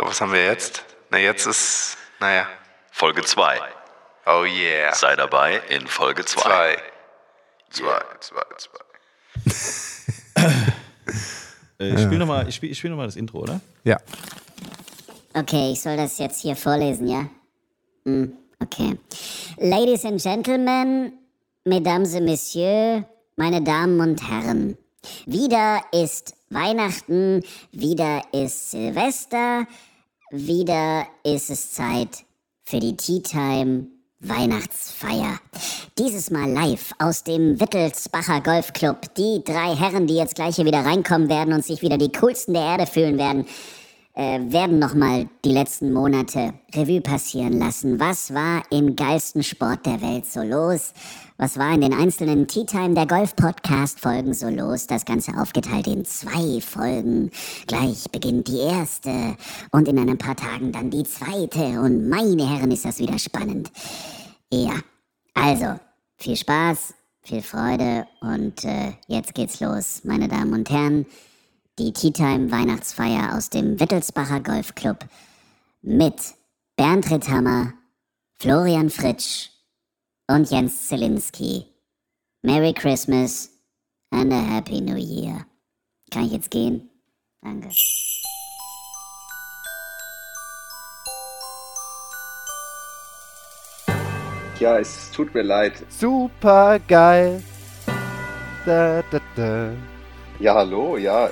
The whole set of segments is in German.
So, was haben wir jetzt? Na, jetzt ist, naja. Folge 2. Oh yeah. Sei dabei in Folge 2. Zwei. Zwei. Yeah, zwei, zwei. Äh, ich spiele nochmal spiel, ich spiel noch mal das Intro, oder? Ja. Okay, ich soll das jetzt hier vorlesen, ja? Hm, okay. Ladies and Gentlemen, Mesdames et Messieurs, meine Damen und Herren. Wieder ist Weihnachten, wieder ist Silvester, wieder ist es Zeit für die Tea Time Weihnachtsfeier. Dieses Mal live aus dem Wittelsbacher Golfclub. Die drei Herren, die jetzt gleich hier wieder reinkommen werden und sich wieder die coolsten der Erde fühlen werden, äh, werden nochmal die letzten Monate Revue passieren lassen. Was war im geilsten Sport der Welt so los? Was war in den einzelnen Tea Time der Golf Podcast Folgen so los? Das Ganze aufgeteilt in zwei Folgen. Gleich beginnt die erste und in ein paar Tagen dann die zweite. Und meine Herren, ist das wieder spannend. Ja, also viel Spaß, viel Freude und äh, jetzt geht's los, meine Damen und Herren die Tea Time Weihnachtsfeier aus dem Wittelsbacher Golfclub mit Bernd Ritthammer, Florian Fritsch und Jens Zielinski. Merry Christmas and a Happy New Year. Kann ich jetzt gehen? Danke. Ja, es tut mir leid. Super geil. Da, da, da. Ja, hallo, ja.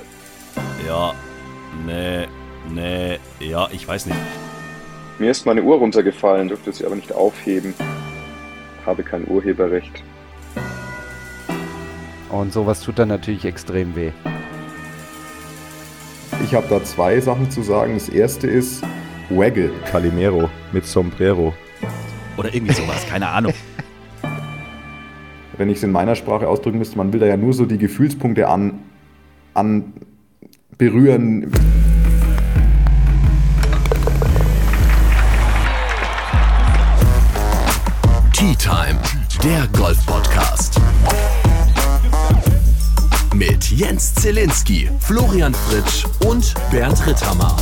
Ja, nee, nee, ja, ich weiß nicht. Mir ist meine Uhr runtergefallen, durfte sie aber nicht aufheben. Habe kein Urheberrecht. Und sowas tut dann natürlich extrem weh. Ich habe da zwei Sachen zu sagen. Das erste ist Waggle Calimero mit Sombrero. Oder irgendwie sowas, keine Ahnung. Wenn ich es in meiner Sprache ausdrücken müsste, man will da ja nur so die Gefühlspunkte an, an berühren. Der Golf-Podcast. Mit Jens Zielinski, Florian Fritsch und Bernd Ritthammer.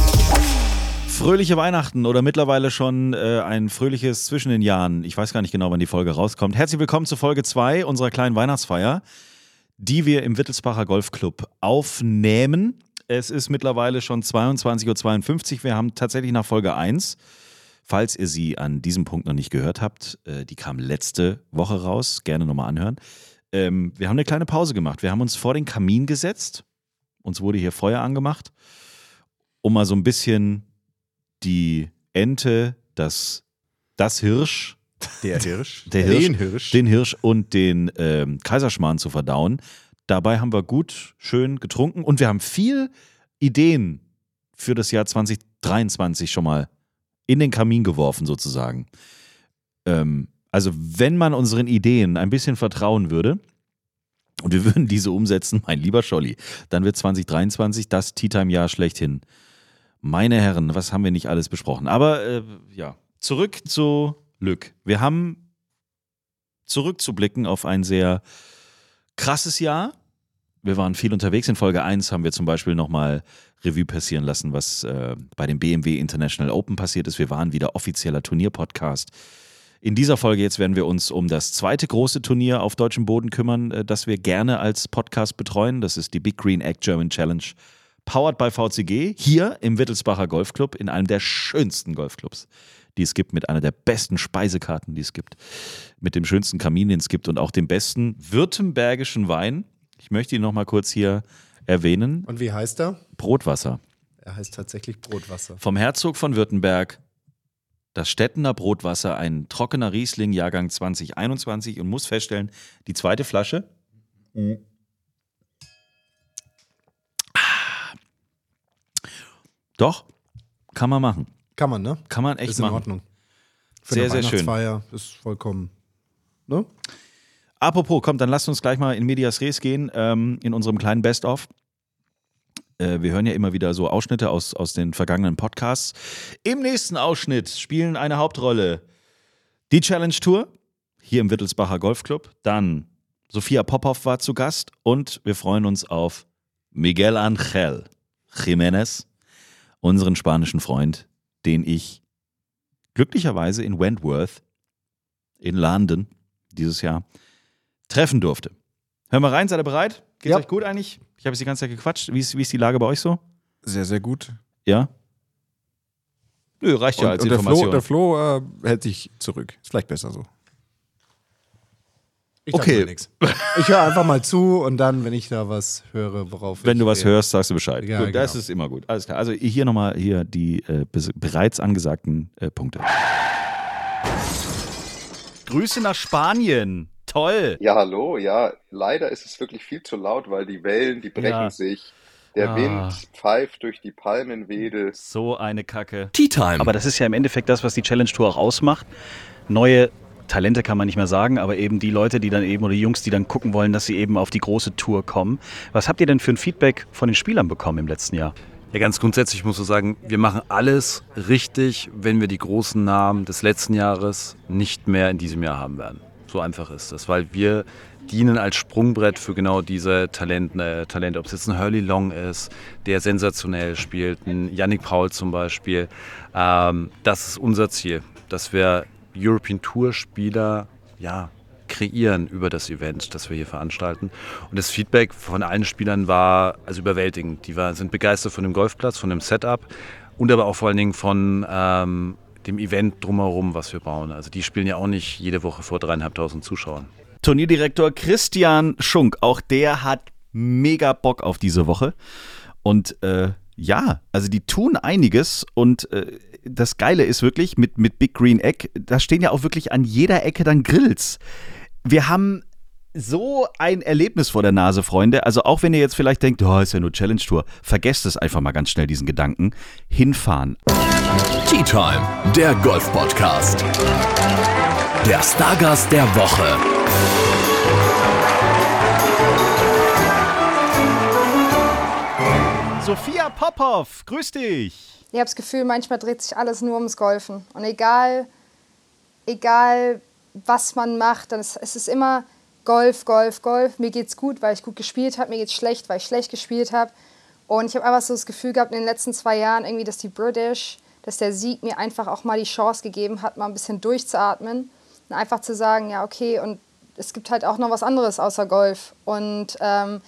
Fröhliche Weihnachten oder mittlerweile schon äh, ein fröhliches zwischen den Jahren. Ich weiß gar nicht genau, wann die Folge rauskommt. Herzlich willkommen zu Folge 2 unserer kleinen Weihnachtsfeier, die wir im Wittelsbacher Golfclub aufnehmen. Es ist mittlerweile schon 22.52 Uhr. Wir haben tatsächlich nach Folge 1, falls ihr sie an diesem Punkt noch nicht gehört habt, äh, die kam letzte Woche raus, gerne nochmal anhören. Ähm, wir haben eine kleine Pause gemacht. Wir haben uns vor den Kamin gesetzt. Uns wurde hier Feuer angemacht, um mal so ein bisschen die Ente, das, das Hirsch, Der Hirsch. der Hirsch, Den Hirsch. den Hirsch und den ähm, Kaiserschmarrn zu verdauen. Dabei haben wir gut, schön getrunken und wir haben viel Ideen für das Jahr 2023 schon mal in den Kamin geworfen, sozusagen. Ähm, also, wenn man unseren Ideen ein bisschen vertrauen würde und wir würden diese umsetzen, mein lieber Scholli, dann wird 2023 das Tea Time-Jahr schlechthin. Meine Herren, was haben wir nicht alles besprochen? Aber äh, ja, zurück zu Lück. Wir haben zurückzublicken auf ein sehr krasses Jahr. Wir waren viel unterwegs. In Folge 1 haben wir zum Beispiel nochmal Revue passieren lassen, was äh, bei dem BMW International Open passiert ist. Wir waren wieder offizieller Turnierpodcast. In dieser Folge jetzt werden wir uns um das zweite große Turnier auf deutschem Boden kümmern, äh, das wir gerne als Podcast betreuen. Das ist die Big Green Egg German Challenge, powered by VCG, hier im Wittelsbacher Golfclub, in einem der schönsten Golfclubs, die es gibt, mit einer der besten Speisekarten, die es gibt, mit dem schönsten Kamin, den es gibt und auch dem besten württembergischen Wein. Ich möchte ihn nochmal kurz hier erwähnen. Und wie heißt er? Brotwasser. Er heißt tatsächlich Brotwasser. Vom Herzog von Württemberg. Das Stettener Brotwasser, ein trockener Riesling, Jahrgang 2021 und muss feststellen, die zweite Flasche. Ah. Doch, kann man machen. Kann man, ne? Kann man echt ist in machen. Ordnung. Für Sehr, eine sehr schön. Ist vollkommen. Ne? Apropos, kommt, dann lasst uns gleich mal in Medias Res gehen, ähm, in unserem kleinen Best-of. Äh, wir hören ja immer wieder so Ausschnitte aus, aus den vergangenen Podcasts. Im nächsten Ausschnitt spielen eine Hauptrolle die Challenge Tour hier im Wittelsbacher Golfclub. Dann Sophia Popov war zu Gast und wir freuen uns auf Miguel Angel Jiménez unseren spanischen Freund, den ich glücklicherweise in Wentworth in London dieses Jahr treffen durfte. Hören wir rein, seid ihr bereit? Geht's Ja. euch gut eigentlich? Ich habe jetzt die ganze Zeit gequatscht. Wie ist, wie ist die Lage bei euch so? Sehr, sehr gut. Ja? Nö, reicht ja und, als und der Flo, Information. der Flo äh, hält sich zurück. Ist vielleicht besser so. Ich Okay. mal nix. Ich höre einfach mal zu und dann, wenn ich da was höre, worauf Wenn ich du was reagiere. hörst, sagst du Bescheid. Ja, gut, das genau. ist immer gut. Alles klar. Also hier nochmal hier die äh, bereits angesagten äh, Punkte. Grüße nach Spanien. Toll. Ja, hallo, ja, leider ist es wirklich viel zu laut, weil die Wellen, die brechen Ja. sich. Der Ah. Wind pfeift durch die Palmenwedel. So eine Kacke. Tea Time. Aber das ist ja im Endeffekt das, was die Challenge Tour auch ausmacht. Neue Talente kann man nicht mehr sagen, aber eben die Leute, die dann eben oder die Jungs, die dann gucken wollen, dass sie eben auf die große Tour kommen. Was habt ihr denn für ein Feedback von den Spielern bekommen im letzten Jahr? Ja, ganz grundsätzlich muss ich sagen, wir machen alles richtig, wenn wir die großen Namen des letzten Jahres nicht mehr in diesem Jahr haben werden. So einfach ist das, weil wir dienen als Sprungbrett für genau diese äh, Talente. Ob es jetzt ein Hurley Long ist, der sensationell spielt, ein Yannick Paul zum Beispiel. Ähm, das ist unser Ziel, dass wir European Tour Spieler ja, kreieren über das Event, das wir hier veranstalten. Und das Feedback von allen Spielern war also überwältigend. Die war, sind begeistert von dem Golfplatz, von dem Setup und aber auch vor allen Dingen von ähm, dem Event drumherum, was wir bauen. Also die spielen ja auch nicht jede Woche vor dreieinhalbtausend Zuschauern. Turnierdirektor Christian Schunk, auch der hat mega Bock auf diese Woche. Und äh, ja, also die tun einiges und äh, das Geile ist wirklich mit, mit Big Green Egg, da stehen ja auch wirklich an jeder Ecke dann Grills. Wir haben so ein Erlebnis vor der Nase, Freunde. Also auch wenn ihr jetzt vielleicht denkt, oh, ist ja nur Challenge Tour, vergesst es einfach mal ganz schnell, diesen Gedanken. Hinfahren. Tea Time, der Golf-Podcast. Der Stargast der Woche. Sophia Popov, grüß dich. Ich habe das Gefühl, manchmal dreht sich alles nur ums Golfen. Und egal, egal was man macht, dann ist, es ist immer Golf, Golf, Golf. Mir geht's gut, weil ich gut gespielt habe. Mir geht's schlecht, weil ich schlecht gespielt habe. Und ich habe einfach so das Gefühl gehabt in den letzten zwei Jahren irgendwie, dass die British, dass der Sieg mir einfach auch mal die Chance gegeben hat, mal ein bisschen durchzuatmen und einfach zu sagen, ja okay, und es gibt halt auch noch was anderes außer Golf. Und ähm,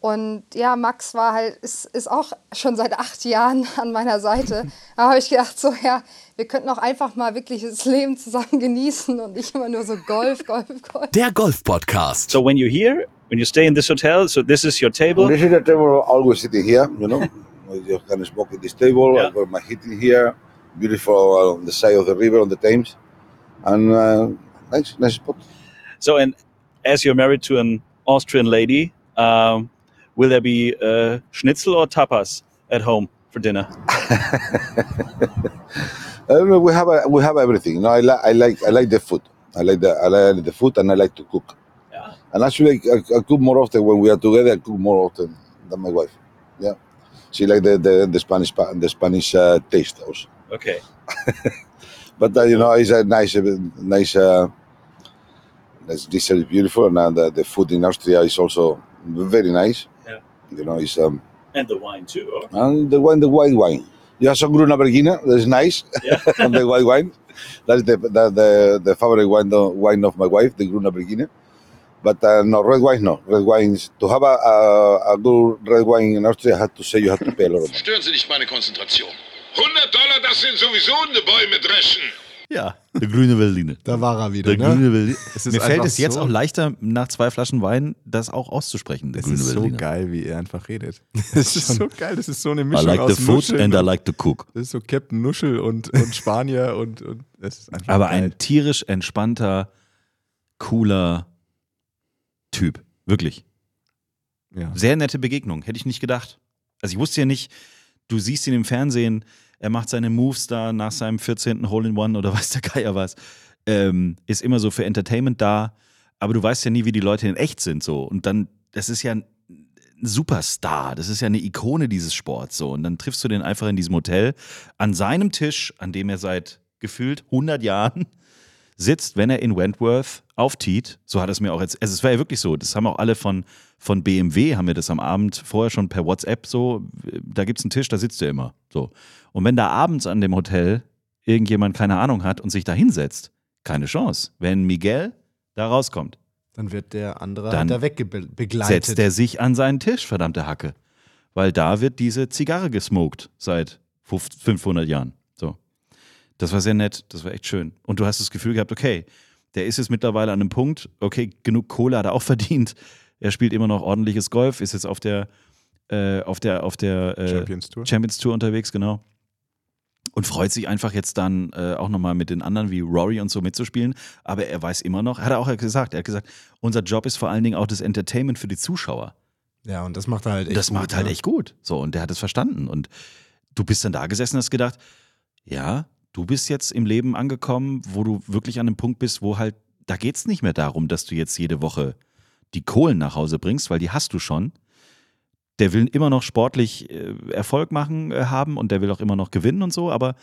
und ja, Max war halt, ist, ist auch schon seit acht Jahren an meiner Seite. Da habe ich gedacht, so ja, wir könnten auch einfach mal wirklich das Leben zusammen genießen und nicht immer nur so Golf, Golf, Golf. Der Golf-Podcast. So when you're here, when you stay in this hotel, so this is your table. This is the table always sitting here, you know. you can smoke at this table. Yeah. I've got my heating here. Beautiful uh, on the side of the river on the Thames. And uh, nice, nice spot. So and as you're married to an Austrian lady, um, will there be uh, schnitzel or tapas at home for dinner? Uh, we have a, we have everything. No, I, li- I like I like the food. I like the I like the food and I like to cook. Yeah. And actually, I, I cook more often when we are together. I cook more often than my wife. Yeah, she like the the, the Spanish the Spanish uh, taste also. Okay. But uh, you know, it's a nice, nice. Uh, this is beautiful, and uh, the, the food in Austria is also very nice. Yeah. You know, it's um, And the wine too. and the wine, the white wine. You have some Gruna Bergina, that's nice, and the white wine. That's the, the the the favorite wine the wine of my wife, the Gruna Bergina. But uh, no red wine, no red wines. To have a, a, a good red wine in Austria, I have to say you have to pay a lot of money. Stören Sie nicht meine Konzentration. 100 Dollar, das sind sowieso eine Bäume dreschen. Ja, der grüne Berliner. Da war er wieder, Der ne? grüne Berliner. Es ist Mir fällt es jetzt so- auch leichter, nach zwei Flaschen Wein das auch auszusprechen. Der Es grüne ist so Berliner. geil, wie er einfach redet. Es ist so geil, das ist so eine I Mischung like aus the food Nuscheln and I like to cook. Das ist so Captain Nuschel und, und Spanier und, und es ist einfach Aber geil. ein tierisch entspannter, cooler Typ. Wirklich. Ja. Sehr nette Begegnung. Hätte ich nicht gedacht. Also ich wusste ja nicht, du siehst ihn im Fernsehen, er macht seine Moves da nach seinem 14. Hole-in-One oder weiß der Geier was. Ähm, ist immer so für Entertainment da, aber du weißt ja nie, wie die Leute in echt sind so. Und dann, das ist ja ein Superstar, das ist ja eine Ikone dieses Sports so. Und dann triffst du den einfach in diesem Hotel an seinem Tisch, an dem er seit gefühlt 100 Jahren sitzt, wenn er in Wentworth auftiet. So hat es mir auch jetzt, also es war ja wirklich so, das haben auch alle von, von BMW, haben wir das am Abend vorher schon per WhatsApp so, da gibt es einen Tisch, da sitzt er immer. So. Und wenn da abends an dem Hotel irgendjemand keine Ahnung hat und sich da hinsetzt, keine Chance. Wenn Miguel da rauskommt, Dann wird der andere Dann halt da wegbegleitet. setzt er sich an seinen Tisch, verdammte Hacke. Weil da wird diese Zigarre gesmoked seit 500 Jahren. So. Das war sehr nett, das war echt schön. Und du hast das Gefühl gehabt, okay, der ist jetzt mittlerweile an einem Punkt, okay, genug Kohle hat er auch verdient. Er spielt immer noch ordentliches Golf, ist jetzt auf der, äh, auf der, auf der äh, Champions Tour. Champions Tour unterwegs, genau. Und freut sich einfach jetzt dann äh, auch nochmal mit den anderen wie Rory und so mitzuspielen. Aber er weiß immer noch, hat er auch gesagt, er hat gesagt, unser Job ist vor allen Dingen auch das Entertainment für die Zuschauer. Ja, und das macht er halt echt Das gut, macht halt ne? echt gut. So, und der hat es verstanden. Und du bist dann da gesessen und hast gedacht, ja, du bist jetzt im Leben angekommen, wo du wirklich an einem Punkt bist, wo halt, da geht es nicht mehr darum, dass du jetzt jede Woche die Kohlen nach Hause bringst, weil die hast du schon. Der will immer noch sportlich äh, Erfolg machen, äh, haben und der will auch immer noch gewinnen und so, aber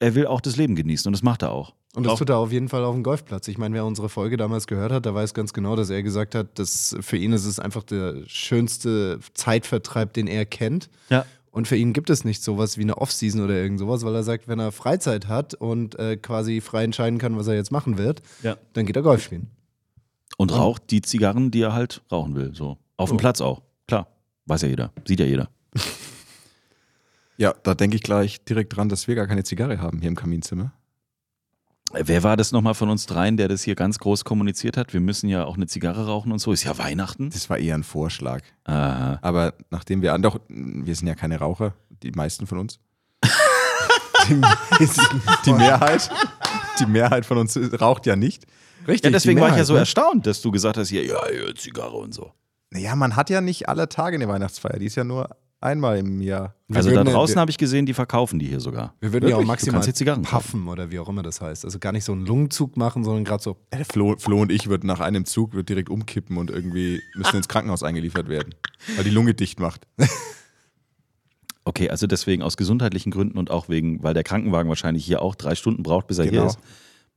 er will auch das Leben genießen und das macht er auch. Und das tut er auf jeden Fall auf dem Golfplatz. Ich meine, wer unsere Folge damals gehört hat, der weiß ganz genau, dass er gesagt hat, dass für ihn ist es einfach der schönste Zeitvertreib, den er kennt. Ja. Und für ihn gibt es nicht sowas wie eine Offseason oder irgend sowas, weil er sagt, wenn er Freizeit hat und äh, quasi frei entscheiden kann, was er jetzt machen wird, Ja. dann geht er Golf spielen. Und raucht die Zigarren, die er halt rauchen will. So. Auf dem Oh. Platz auch. Klar. Weiß ja jeder. Sieht ja jeder. Ja, da denke ich gleich direkt dran, dass wir gar keine Zigarre haben hier im Kaminzimmer. Wer war das nochmal von uns dreien, der das hier ganz groß kommuniziert hat? Wir müssen ja auch eine Zigarre rauchen und so. Ist ja Weihnachten. Das war eher ein Vorschlag. Aha. Aber nachdem wir, doch, wir sind ja keine Raucher, die meisten von uns. die, die Mehrheit, die Mehrheit von uns raucht ja nicht. Richtig. Ja, deswegen war ich ja so ne? erstaunt, dass du gesagt hast, hier, ja, ja, Zigarre und so. Naja, man hat ja nicht alle Tage eine Weihnachtsfeier. Die ist ja nur einmal im Jahr. Also da draußen habe ich gesehen, die verkaufen die hier sogar. Wir würden ja auch Wirklich? Maximal hier Zigarren kaufen. puffen oder wie auch immer das heißt. Also gar nicht so einen Lungenzug machen, sondern gerade so. Der Flo, Flo und ich würden nach einem Zug wird direkt umkippen und irgendwie müssen ins Krankenhaus eingeliefert werden, weil die Lunge dicht macht. Okay, also deswegen aus gesundheitlichen Gründen und auch wegen, weil der Krankenwagen wahrscheinlich hier auch drei Stunden braucht, bis er hier Genau. ist,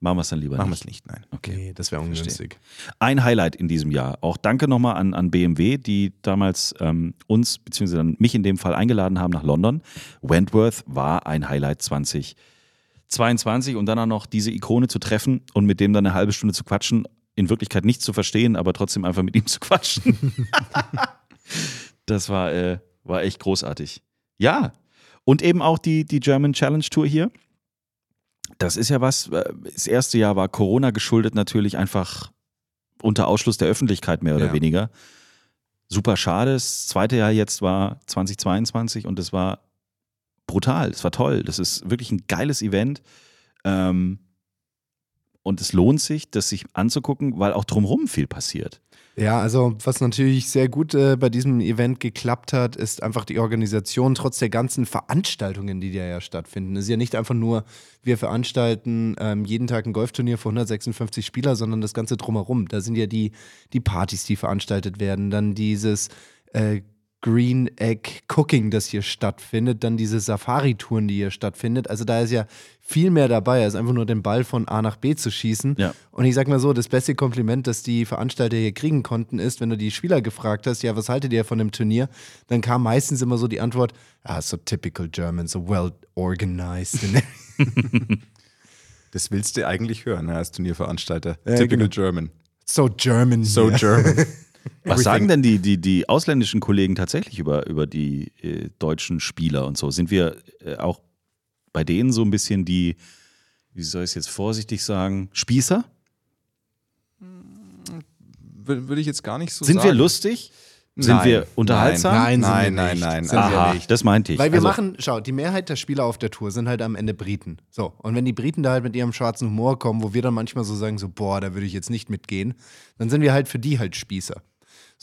machen wir es dann lieber Machen wir nicht. es nicht, nein. Okay. Nee, das wäre ungünstig. Ein Highlight in diesem Jahr. Auch danke nochmal an, an BMW, die damals ähm, uns, beziehungsweise mich in dem Fall eingeladen haben nach London. Wentworth war ein Highlight 2022 und dann auch noch diese Ikone zu treffen und mit dem dann eine halbe Stunde zu quatschen, in Wirklichkeit nichts zu verstehen, aber trotzdem einfach mit ihm zu quatschen. das war, äh, war echt großartig. Ja, und eben auch die, die German Challenge Tour hier. Das ist ja was, äh, das erste Jahr war Corona geschuldet natürlich einfach unter Ausschluss der Öffentlichkeit mehr oder Ja. weniger. Super schade. Das zweite Jahr jetzt war 2022 und es war brutal. Es war toll. Das ist wirklich ein geiles Event. Ähm, und es lohnt sich, das sich anzugucken, weil auch drumherum viel passiert. Ja, also was natürlich sehr gut äh, bei diesem Event geklappt hat, ist einfach die Organisation trotz der ganzen Veranstaltungen, die da ja stattfinden. Es ist ja nicht einfach nur, wir veranstalten ähm, jeden Tag ein Golfturnier für 156 Spieler, sondern das Ganze drumherum. Da sind ja die, die Partys, die veranstaltet werden, dann dieses äh, Green Egg Cooking, das hier stattfindet, dann diese Safari-Touren, die hier stattfindet. Also da ist ja viel mehr dabei, als einfach nur den Ball von A nach B zu schießen. Ja. Und ich sag mal so, das beste Kompliment, das die Veranstalter hier kriegen konnten, ist, wenn du die Spieler gefragt hast, ja, was haltet ihr von dem Turnier? Dann kam meistens immer so die Antwort, ah, so typical German, so well organized. Das willst du eigentlich hören als Turnierveranstalter. Ja, Typical genau. German. so German. So. German. Was sagen denn die, die, die ausländischen Kollegen tatsächlich über, über die äh, deutschen Spieler und so? Sind wir äh, auch bei denen so ein bisschen die, wie soll ich es jetzt vorsichtig sagen, Spießer? Wür- Würde ich jetzt gar nicht so Sind sagen. wir lustig? Sind Nein. wir unterhaltsam? Nein, sind Nein, nein, nein. Sind wir Aha, das meinte ich. Weil wir Also, machen, schau, die Mehrheit der Spieler auf der Tour sind halt am Ende Briten. So, und wenn die Briten da halt mit ihrem schwarzen Humor kommen, wo wir dann manchmal so sagen, so, boah, da würde ich jetzt nicht mitgehen, dann sind wir halt für die halt Spießer.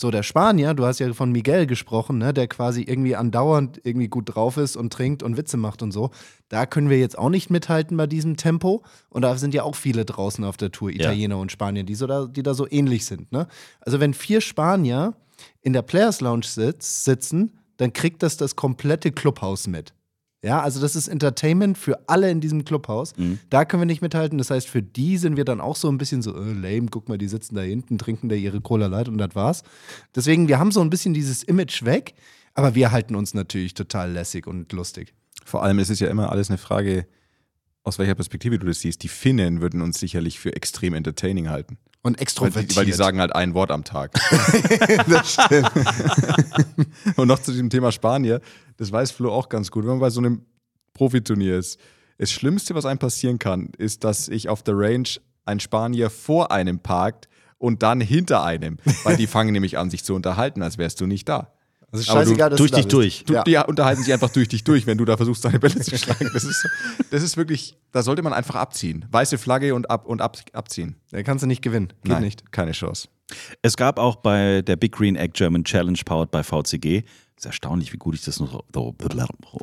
So, der Spanier, du hast ja von Miguel gesprochen, ne, der quasi irgendwie andauernd irgendwie gut drauf ist und trinkt und Witze macht und so. Da können wir jetzt auch nicht mithalten bei diesem Tempo. Und da sind ja auch viele draußen auf der Tour, Italiener und Spanier, die, so da, die da so ähnlich sind. Ne? Also, wenn vier Spanier in der Players Lounge sitz, sitzen, dann kriegt das das komplette Clubhaus mit. Ja, also das ist Entertainment für alle in diesem Clubhaus. Mhm. Da können wir nicht mithalten. Das heißt, für die sind wir dann auch so ein bisschen so, äh, lame, guck mal, die sitzen da hinten, trinken da ihre Cola Light und das war's. Deswegen, wir haben so ein bisschen dieses Image weg, aber wir halten uns natürlich total lässig und lustig. Vor allem ist es ja immer alles eine Frage, aus welcher Perspektive du das siehst. Die Finnen würden uns sicherlich für extrem entertaining halten. Und Weil extrovertiert. die, weil die sagen halt ein Wort am Tag. das stimmt. Und noch zu diesem Thema Spanier, das weiß Flo auch ganz gut, wenn man bei so einem Profiturnier ist. Das Schlimmste, was einem passieren kann, ist, dass ich auf der Range ein Spanier vor einem parkt und dann hinter einem, weil die fangen nämlich an, sich zu unterhalten, als wärst du nicht da. Also scheißegal, dass durch du dich durch. Du, Ja. Die unterhalten sich einfach durch dich durch, wenn du da versuchst, deine Bälle zu schlagen. Das ist, das ist wirklich, da sollte man einfach abziehen. Weiße Flagge und, ab, und ab, abziehen. Da kannst du nicht gewinnen. Geht Nein, nicht. keine Chance. Es gab auch bei der Big Green Egg German Challenge powered by VCG. ist erstaunlich, wie gut ich das noch so, du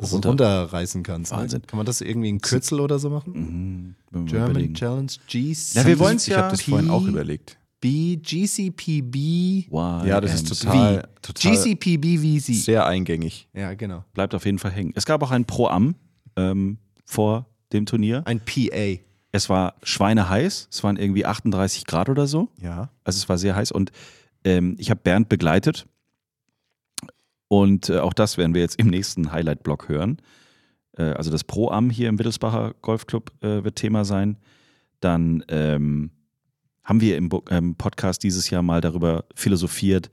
runter. runterreißen kannst. Wahnsinn. Ne? Kann man das irgendwie in Kürzel oder so machen? wir German überlegen. Challenge GC. Ja, wir wollen's Ich habe das vorhin auch überlegt. B, GCPB. Ja, das ist total, V. total GCPB VC. sehr eingängig. Ja, genau. Bleibt auf jeden Fall hängen. Es gab auch ein Pro-Am ähm, vor dem Turnier. Ein PA. Es war schweineheiß. Es waren irgendwie 38 Grad oder so. Ja. Also es war sehr heiß und ähm, ich habe Bernd begleitet. Und äh, auch das werden wir jetzt im nächsten Highlight-Blog hören. Äh, also das Pro-Am hier im Wittelsbacher Golfclub äh, wird Thema sein. Dann ähm, haben wir im ähm, Podcast dieses Jahr mal darüber philosophiert,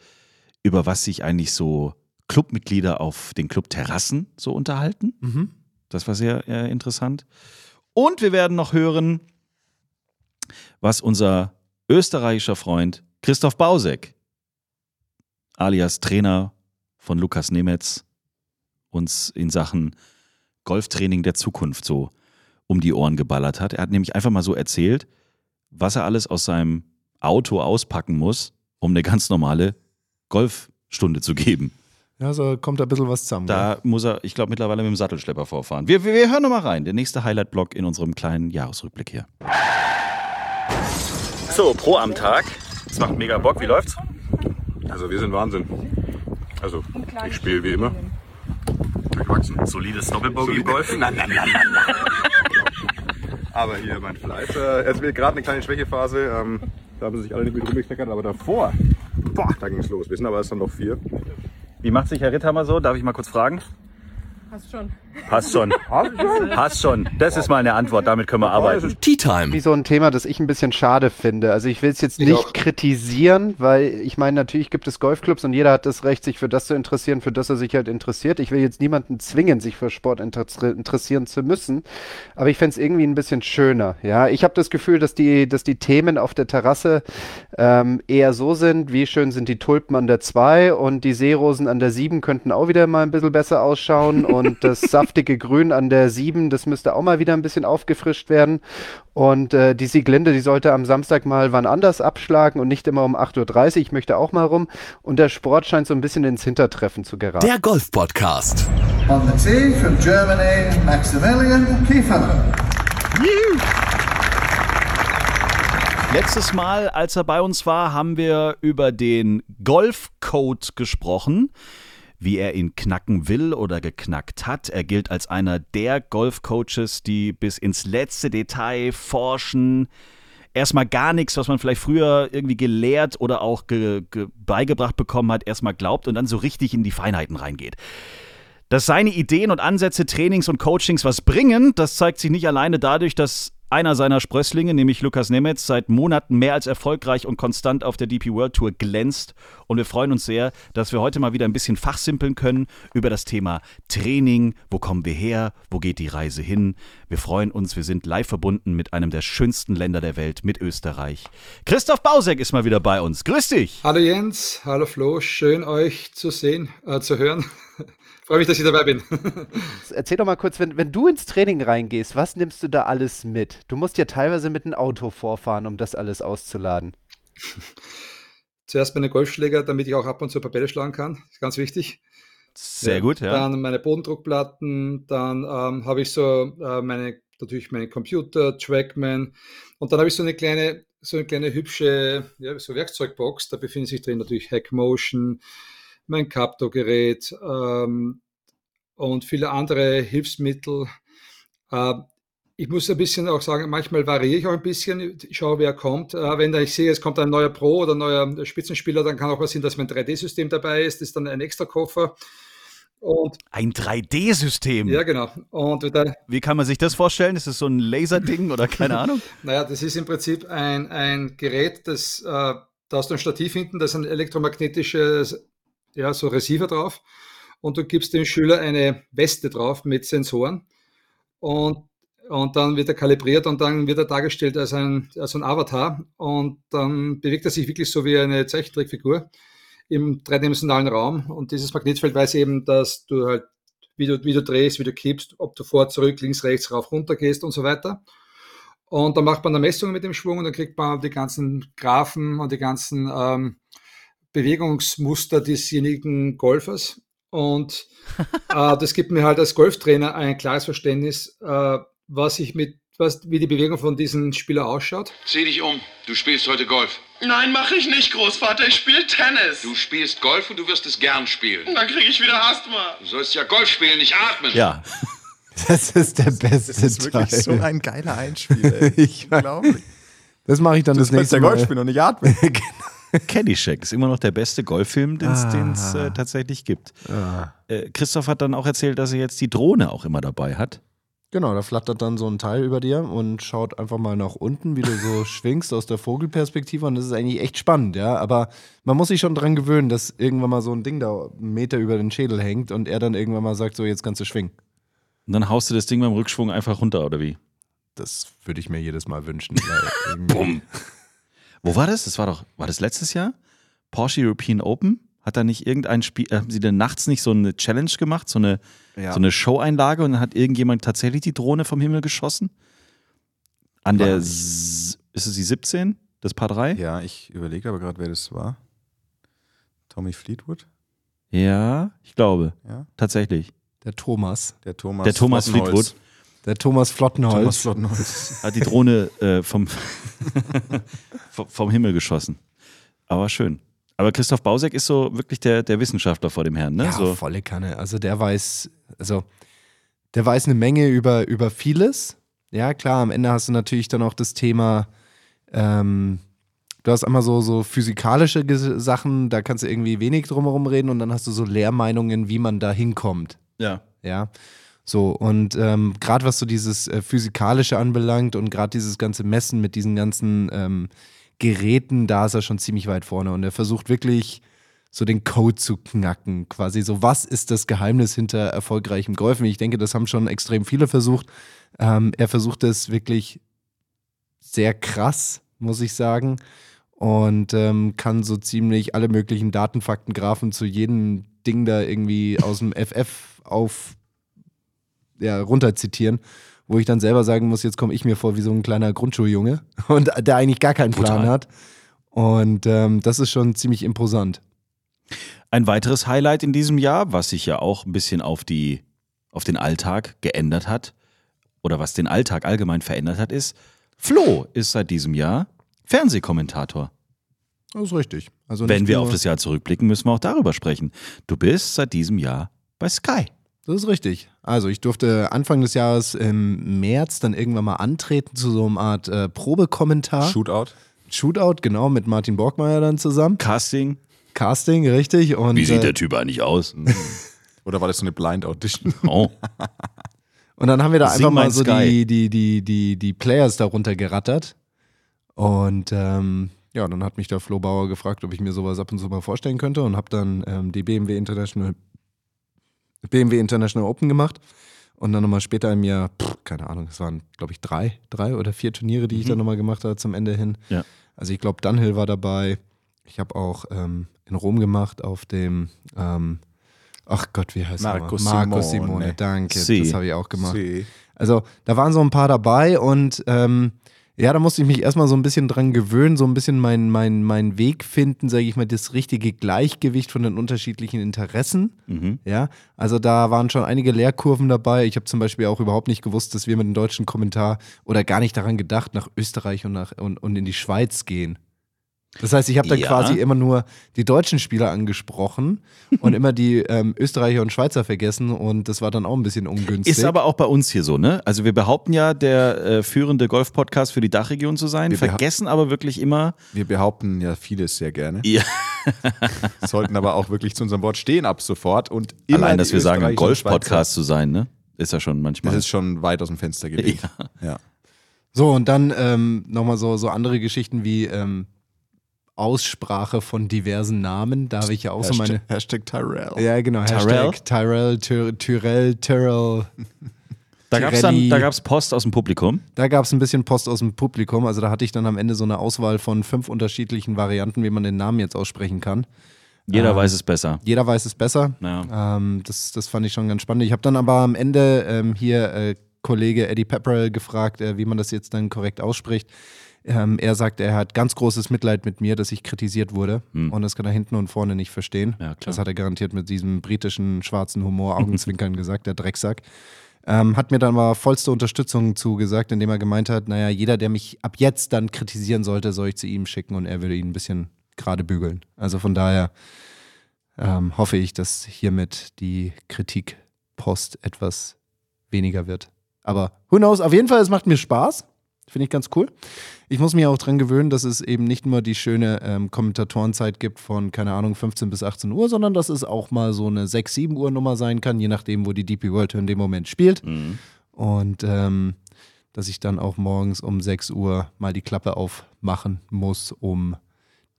über was sich eigentlich so Clubmitglieder auf den Clubterrassen so unterhalten. Mhm. Das war sehr äh, interessant. Und wir werden noch hören, was unser österreichischer Freund Christoph Bausek, alias Trainer von Lukas Nemetz, uns in Sachen Golftraining der Zukunft so um die Ohren geballert hat. Er hat nämlich einfach mal so erzählt, was er alles aus seinem Auto auspacken muss, um eine ganz normale Golfstunde zu geben. Ja, so kommt da ein bisschen was zusammen. Da muss er, ich glaube, mittlerweile mit dem Sattelschlepper vorfahren. Wir, wir, wir hören nochmal rein. Der nächste Highlight-Block in unserem kleinen Jahresrückblick hier. So, Pro am Tag. Das macht mega Bock. Wie läuft's? Also wir sind Wahnsinn. Also ich spiele wie immer. Gewachsen. Solides Doppelbogey im Golf. Nein, nein, nein, nein, nein. Aber hier mein Fleiß. Äh, es wird gerade eine kleine Schwächephase. Ähm, da haben sie sich alle nicht mit rumgekleckert, aber davor, boah, da ging es los. Wir sind aber erst dann noch vier. Wie macht sich Herr Ritthammer so? Darf ich mal kurz fragen? Passt schon. Passt schon. Passt schon. Das ist mal eine Antwort. Damit können wir arbeiten. Tea Time. Wie so ein Thema, das ich ein bisschen schade finde. Also ich will es jetzt nicht kritisieren, weil ich meine, natürlich gibt es Golfclubs und jeder hat das Recht, sich für das zu interessieren, für das er sich halt interessiert. Ich will jetzt niemanden zwingen, sich für Sport inter interessieren zu müssen, aber ich fände es irgendwie ein bisschen schöner. Ja, ich habe das Gefühl, dass die, dass die Themen auf der Terrasse ähm, eher so sind, wie schön sind die Tulpen an der 2 und die Seerosen an der 7 könnten auch wieder mal ein bisschen besser ausschauen und das saftige Grün an der 7, das müsste auch mal wieder ein bisschen aufgefrischt werden. Und äh, die Sieglinde, die sollte am Samstag mal wann anders abschlagen und nicht immer um 8.30 Uhr. Ich möchte auch mal rum. Und der Sport scheint so ein bisschen ins Hintertreffen zu geraten. Der Golf-Podcast. On the tee from Germany, Maximilian Kiefer. Letztes Mal, als er bei uns war, haben wir über den Golfcode gesprochen, wie er ihn knacken will oder geknackt hat. Er gilt als einer der Golfcoaches, die bis ins letzte Detail forschen. Erstmal gar nichts, was man vielleicht früher irgendwie gelehrt oder auch ge ge beigebracht bekommen hat, erstmal glaubt und dann so richtig in die Feinheiten reingeht. Dass seine Ideen und Ansätze, Trainings und Coachings was bringen, das zeigt sich nicht alleine dadurch, dass einer seiner Sprösslinge, nämlich Lukas Nemetz, seit Monaten mehr als erfolgreich und konstant auf der DP World Tour glänzt. Und wir freuen uns sehr, dass wir heute mal wieder ein bisschen fachsimpeln können über das Thema Training. Wo kommen wir her? Wo geht die Reise hin? Wir freuen uns, wir sind live verbunden mit einem der schönsten Länder der Welt, mit Österreich. Christoph Bausek ist mal wieder bei uns. Grüß dich! Hallo Jens, hallo Flo, schön euch zu sehen, äh, zu hören. Freue mich, dass ich dabei bin. Erzähl doch mal kurz, wenn, wenn du ins Training reingehst, was nimmst du da alles mit? Du musst ja teilweise mit einem Auto vorfahren, um das alles auszuladen. Zuerst meine Golfschläger, damit ich auch ab und zu ein paar Bälle schlagen kann. Das ist ganz wichtig. Sehr gut, ja. Dann meine Bodendruckplatten, dann ähm, habe ich so äh, meine, natürlich meinen Computer, Trackman und dann habe ich so eine kleine, so eine kleine hübsche ja, so Werkzeugbox. Da befindet sich drin natürlich Hackmotion, mein Capto-Gerät, ähm, und viele andere Hilfsmittel. Äh, ich muss ein bisschen auch sagen, manchmal variiere ich auch ein bisschen, schaue, wer kommt. Äh, wenn ich sehe, es kommt ein neuer Pro oder ein neuer Spitzenspieler, dann kann auch was sein, dass mein 3D-System dabei ist. Das ist dann ein extra Koffer. Und Ein 3D-System. ja, genau. Und Wie kann man sich das vorstellen? Ist es so ein Laserding oder keine Ahnung? Naja, das ist im Prinzip ein, ein Gerät, das, äh, da hast du ein Stativ hinten, da ist ein elektromagnetisches, ja, so Receiver drauf. Und du gibst dem Schüler eine Weste drauf mit Sensoren. Und, und dann wird er kalibriert und dann wird er dargestellt als ein, als ein Avatar. Und dann bewegt er sich wirklich so wie eine Zeichentrickfigur im dreidimensionalen Raum. Und dieses Magnetfeld weiß eben, dass du halt, wie du, wie du drehst, wie du kippst, ob du vor, zurück, links, rechts, rauf, runter gehst und so weiter. Und dann macht man eine Messung mit dem Schwung und dann kriegt man die ganzen Graphen und die ganzen ähm, Bewegungsmuster desjenigen Golfers. Und äh, das gibt mir halt als Golftrainer ein klares Verständnis, äh, was ich mit, was, wie die Bewegung von diesem Spieler ausschaut. Zieh dich um. Du spielst heute Golf. Nein, mache ich nicht, Großvater. Ich spiele Tennis. Du spielst Golf und du wirst es gern spielen. Dann kriege ich wieder Asthma. Du sollst ja Golf spielen, nicht atmen. Ja. Das ist der beste Das ist wirklich Teil. so ein geiler Einspieler. ey. Ich- Unglaublich. Das mache ich dann Du das nächste der Mal. Golfspieler und nicht atmen. Caddyshack ist immer noch der beste Golffilm, den es Ah. äh, tatsächlich gibt. Ah. Äh, Christoph hat dann auch erzählt, dass er jetzt die Drohne auch immer dabei hat. Genau, da flattert dann so ein Teil über dir und schaut einfach mal nach unten, wie du so schwingst aus der Vogelperspektive. Und das ist eigentlich echt spannend, ja. Aber man muss sich schon dran gewöhnen, dass irgendwann mal so ein Ding da einen Meter über den Schädel hängt und er dann irgendwann mal sagt, so jetzt kannst du schwingen. Und dann haust du das Ding beim Rückschwung einfach runter, oder wie? Das würde ich mir jedes Mal wünschen. Bumm. Wo war das? Das war doch, war das letztes Jahr? Porsche European Open? Hat da nicht irgendein Spiel, äh, haben sie denn nachts nicht so eine Challenge gemacht, so eine, Ja. so eine Show-Einlage und dann hat irgendjemand tatsächlich die Drohne vom Himmel geschossen? An der, S- ist es die 17, das Paar 3? Ja, ich überlege aber gerade, wer das war. Tommy Fleetwood? Ja, ich glaube. Ja. Tatsächlich. Der Thomas. Der Thomas, Der Thomas. Fleetwood. Der Thomas Flottenholz. Thomas Flottenholz. Hat die Drohne äh, vom, vom- Himmel geschossen. Aber schön. Aber Christoph Bausek ist so wirklich der, der Wissenschaftler vor dem Herrn, ne? Ja, so. volle Kanne. Also der weiß, also der weiß eine Menge über, über vieles. Ja, klar, am Ende hast du natürlich dann auch das Thema, ähm, du hast einmal so, so physikalische Sachen, da kannst du irgendwie wenig drumherum reden und dann hast du so Lehrmeinungen, wie man da hinkommt. Ja. Ja. So, und ähm, gerade was so dieses äh, Physikalische anbelangt und gerade dieses ganze Messen mit diesen ganzen ähm, Geräten, da ist er schon ziemlich weit vorne und er versucht wirklich so den Code zu knacken, quasi so, was ist das Geheimnis hinter erfolgreichem Golfen? Ich denke, das haben schon extrem viele versucht. Ähm, er versucht es wirklich sehr krass, muss ich sagen, und ähm, kann so ziemlich alle möglichen Datenfakten, Graphen zu jedem Ding da irgendwie aus dem FF auf ja, runter zitieren, wo ich dann selber sagen muss, jetzt komme ich mir vor wie so ein kleiner Grundschuljunge und der eigentlich gar keinen Plan Brutal. hat. Und ähm, das ist schon ziemlich imposant. Ein weiteres Highlight in diesem Jahr, was sich ja auch ein bisschen auf, die, auf den Alltag geändert hat oder was den Alltag allgemein verändert hat, ist, Flo ist seit diesem Jahr Fernsehkommentator. Das ist richtig. Also Wenn wir auf das Jahr zurückblicken, müssen wir auch darüber sprechen. Du bist seit diesem Jahr bei Sky. Das ist richtig. Also ich durfte Anfang des Jahres im März dann irgendwann mal antreten zu so einer Art äh, Probekommentar. Shootout. Shootout, genau, mit Martin Borgmeier dann zusammen. Casting. Casting, richtig. Und, Wie sieht äh, der Typ eigentlich aus? Oder war das so eine Blind Audition? Oh. Und dann haben wir da Sing einfach mal so die, die, die, die, die Players darunter gerattert. Und ähm, ja, dann hat mich der Flo Bauer gefragt, ob ich mir sowas ab und zu mal vorstellen könnte und habe dann ähm, die BMW International BMW International Open gemacht. Und dann nochmal später im Jahr, pff, keine Ahnung, es waren, glaube ich, drei, drei oder vier Turniere, die ich Mhm. dann nochmal gemacht habe zum Ende hin. Ja. Also ich glaube, Dunhill war dabei. Ich habe auch ähm, in Rom gemacht auf dem, ähm, ach Gott, wie heißt Marco er? Marco Simone. Simone, danke. Si. Das habe ich auch gemacht. Si. Also da waren so ein paar dabei und ähm, ja, da musste ich mich erstmal so ein bisschen dran gewöhnen, so ein bisschen meinen mein, mein Weg finden, sage ich mal, das richtige Gleichgewicht von den unterschiedlichen Interessen. Mhm. Ja, also da waren schon einige Lehrkurven dabei. Ich habe zum Beispiel auch überhaupt nicht gewusst, dass wir mit dem deutschen Kommentar oder gar nicht daran gedacht, nach Österreich und, nach, und, und in die Schweiz gehen. Das heißt, ich habe dann Ja. quasi immer nur die deutschen Spieler angesprochen und immer die ähm, Österreicher und Schweizer vergessen und das war dann auch ein bisschen ungünstig. Ist aber auch bei uns hier so, ne? Also wir behaupten ja, der äh, führende Golf-Podcast für die Dachregion zu sein, Wir vergessen aber wirklich immer. Wir behaupten ja vieles sehr gerne. Ja. Sollten aber auch wirklich zu unserem Wort stehen ab sofort und immer Allein, dass wir sagen, ein Golf-Podcast zu sein, ne? Ist ja schon manchmal. Das ist schon weit aus dem Fenster gelegt. Ja. So, und dann ähm, nochmal so, so andere Geschichten wie ähm, Aussprache von diversen Namen. Da habe ich ja auch so Hashtag- meine. Hashtag Tyrell. Ja, genau. Tyrell? Hashtag Tyrell, Ty- Tyrell, Tyrell. Da gab es dann Tirelli. da gab's Post aus dem Publikum. Da gab es ein bisschen Post aus dem Publikum. Also da hatte ich dann am Ende so eine Auswahl von fünf unterschiedlichen Varianten, wie man den Namen jetzt aussprechen kann. Jeder Ähm, weiß es besser. Jeder weiß es besser. Ja. Ähm, das, das fand ich schon ganz spannend. Ich habe dann aber am Ende ähm, hier äh, Kollege Eddie Pepperell gefragt, äh, wie man das jetzt dann korrekt ausspricht. Ähm, er sagt, er hat ganz großes Mitleid mit mir, dass ich kritisiert wurde. Hm. Und das kann er hinten und vorne nicht verstehen. Das hat er garantiert mit diesem britischen schwarzen Humor, Augenzwinkern gesagt, der Drecksack. Ähm, hat mir dann aber vollste Unterstützung zugesagt, indem er gemeint hat, naja, jeder, der mich ab jetzt dann kritisieren sollte, soll ich zu ihm schicken und er würde ihn ein bisschen gerade bügeln. Also von daher ähm, hoffe ich, dass hiermit die Kritikpost etwas weniger wird. Aber who knows? Auf jeden Fall, es macht mir Spaß. Finde ich ganz cool. Ich muss mich auch dran gewöhnen, dass es eben nicht nur die schöne ähm, Kommentatorenzeit gibt von, keine Ahnung, 15 bis 18 Uhr, sondern dass es auch mal so eine 6, 7 Uhr Nummer sein kann, je nachdem, wo die DP World in dem Moment spielt. Und ähm, dass ich dann auch morgens um 6 Uhr mal die Klappe aufmachen muss, um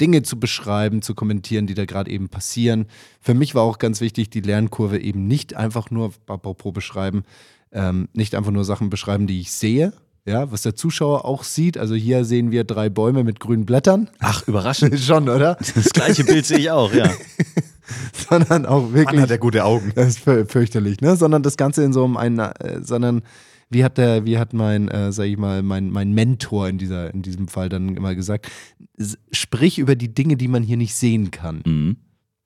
Dinge zu beschreiben, zu kommentieren, die da gerade eben passieren. Für mich war auch ganz wichtig, die Lernkurve eben nicht einfach nur, apropos beschreiben, ähm, nicht einfach nur Sachen beschreiben, die ich sehe, ja, was der Zuschauer auch sieht. Also hier sehen wir drei Bäume mit grünen Blättern. Ach, überraschend. Schon, oder? Das gleiche Bild sehe ich auch, ja. sondern auch wirklich. Mann, hat er gute Augen. Das ist für- fürchterlich, ne? Sondern das Ganze in so einem, einen, äh, sondern wie hat der, wie hat mein, äh, sag ich mal, mein, mein Mentor in dieser, in diesem Fall dann immer gesagt, sprich über die Dinge, die man hier nicht sehen kann. Mhm.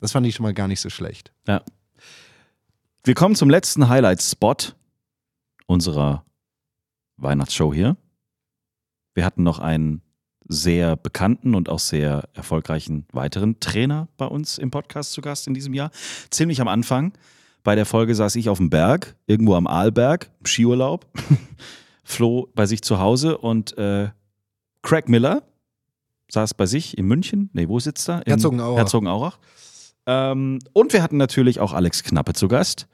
Das fand ich schon mal gar nicht so schlecht. Ja. Wir kommen zum letzten Highlight-Spot unserer Weihnachtsshow hier. Wir hatten noch einen sehr bekannten und auch sehr erfolgreichen weiteren Trainer bei uns im Podcast zu Gast in diesem Jahr. Ziemlich am Anfang. Bei der Folge saß ich auf dem Berg, irgendwo am Aalberg, im Skiurlaub. Flo bei sich zu Hause und äh, Craig Miller saß bei sich in München. Nee, wo sitzt er? In Herzogenaurach. Herzogenaurach. Ähm, und wir hatten natürlich auch Alex Knappe zu Gast,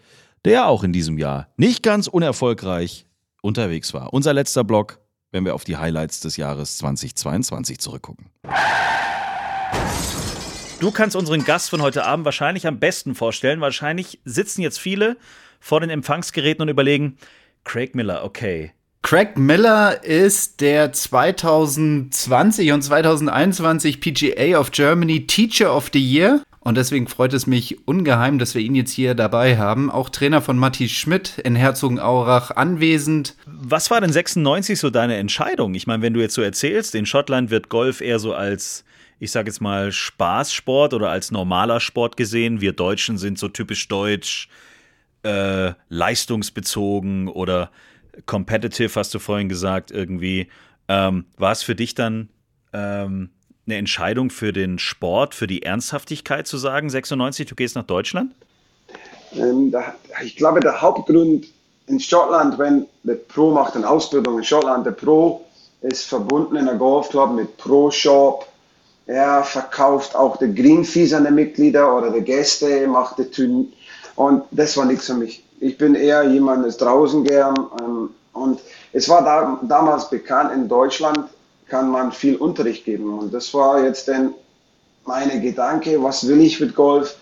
der auch in diesem Jahr nicht ganz unerfolgreich unterwegs war. Unser letzter Blog, wenn wir auf die Highlights des Jahres 2022 zurückgucken. Du kannst unseren Gast von heute Abend wahrscheinlich am besten vorstellen. Wahrscheinlich sitzen jetzt viele vor den Empfangsgeräten und überlegen, Craig Miller, okay. Craig Miller ist der 2020 und 2021 PGA of Germany Teacher of the Year. Und deswegen freut es mich ungeheim, dass wir ihn jetzt hier dabei haben. Auch Trainer von Matti Schmidt in Herzogenaurach anwesend. Was war denn 96 so deine Entscheidung? Ich meine, wenn du jetzt so erzählst, in Schottland wird Golf eher so als, ich sage jetzt mal, Spaßsport oder als normaler Sport gesehen. Wir Deutschen sind so typisch deutsch, äh, leistungsbezogen oder competitive, hast du vorhin gesagt, irgendwie. Ähm, war es für dich dann ähm, eine Entscheidung für den Sport, für die Ernsthaftigkeit zu sagen, 96, du gehst nach Deutschland? Ähm, ich glaube, der Hauptgrund in Schottland, wenn der Pro macht eine Ausbildung in Schottland, der Pro ist verbunden in einem Golfclub mit Pro Shop. Er verkauft auch die Green Fees an die Mitglieder oder die Gäste, macht die Turnier. Und das war nichts für mich. Ich bin eher jemand, der draußen gern. Ähm, und es war da, damals bekannt, in Deutschland kann man viel Unterricht geben. Und das war jetzt dann meine Gedanke, was will ich mit Golf?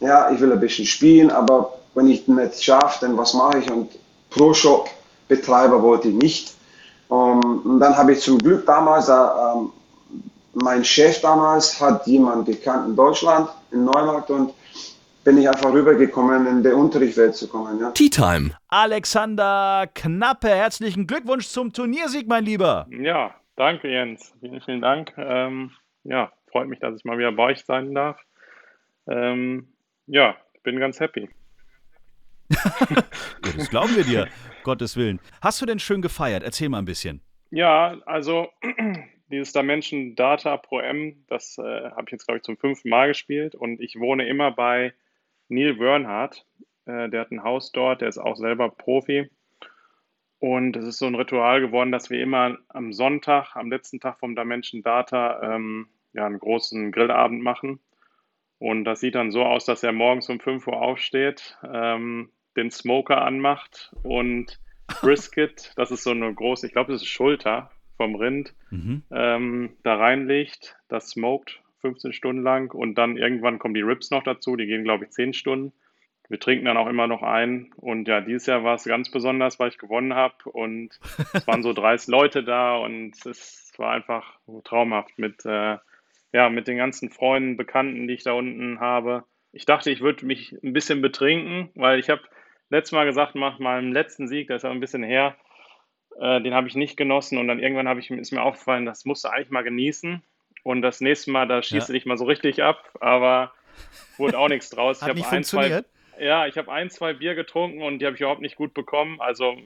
Ja, ich will ein bisschen spielen, aber wenn ich nicht schaffe, dann was mache ich? Und Pro-Shop-Betreiber wollte ich nicht. Um, und dann habe ich zum Glück damals, äh, ähm, mein Chef damals hat jemanden gekannt in Deutschland, in Neumarkt und bin ich einfach rübergekommen, in die Unterrichtswelt zu kommen. Ja. Tea Time. Alexander Knappe, herzlichen Glückwunsch zum Turniersieg, mein Lieber. Ja, danke Jens. Vielen, vielen Dank. Ähm, ja, freut mich, dass ich mal wieder bei euch sein darf. Ähm, ja, bin ganz happy. Das glauben wir dir, Gottes Willen. Hast du denn schön gefeiert? Erzähl mal ein bisschen. Ja, also dieses Dimension Data Pro M, das äh, habe ich jetzt, glaube ich, zum fünften Mal gespielt und ich wohne immer bei Neil Bernhardt. Äh, der hat ein Haus dort, der ist auch selber Profi. Und es ist so ein Ritual geworden, dass wir immer am Sonntag, am letzten Tag vom Dimension Data, ähm, ja, einen großen Grillabend machen. Und das sieht dann so aus, dass er morgens um 5 Uhr aufsteht, ähm, den Smoker anmacht und Brisket, das ist so eine große, ich glaube, das ist Schulter vom Rind, Mhm. ähm, da reinlegt, das smoked 15 Stunden lang und dann irgendwann kommen die Ribs noch dazu, die gehen, glaube ich, 10 Stunden. Wir trinken dann auch immer noch ein und ja, dieses Jahr war es ganz besonders, weil ich gewonnen habe und es waren so 30 Leute da und es war einfach traumhaft mit, äh, ja, mit den ganzen Freunden, Bekannten, die ich da unten habe. Ich dachte, ich würde mich ein bisschen betrinken, weil ich habe letztes Mal gesagt, nach meinem letzten Sieg, das ist ja ein bisschen her, äh, den habe ich nicht genossen und dann irgendwann ich, ist mir aufgefallen, das musst du eigentlich mal genießen und das nächste Mal, da schießt Ja. du dich mal so richtig ab, aber wurde auch nichts draus. Hat ich habe ein, zwei? Ja, ich habe ein, zwei Bier getrunken und die habe ich überhaupt nicht gut bekommen. Also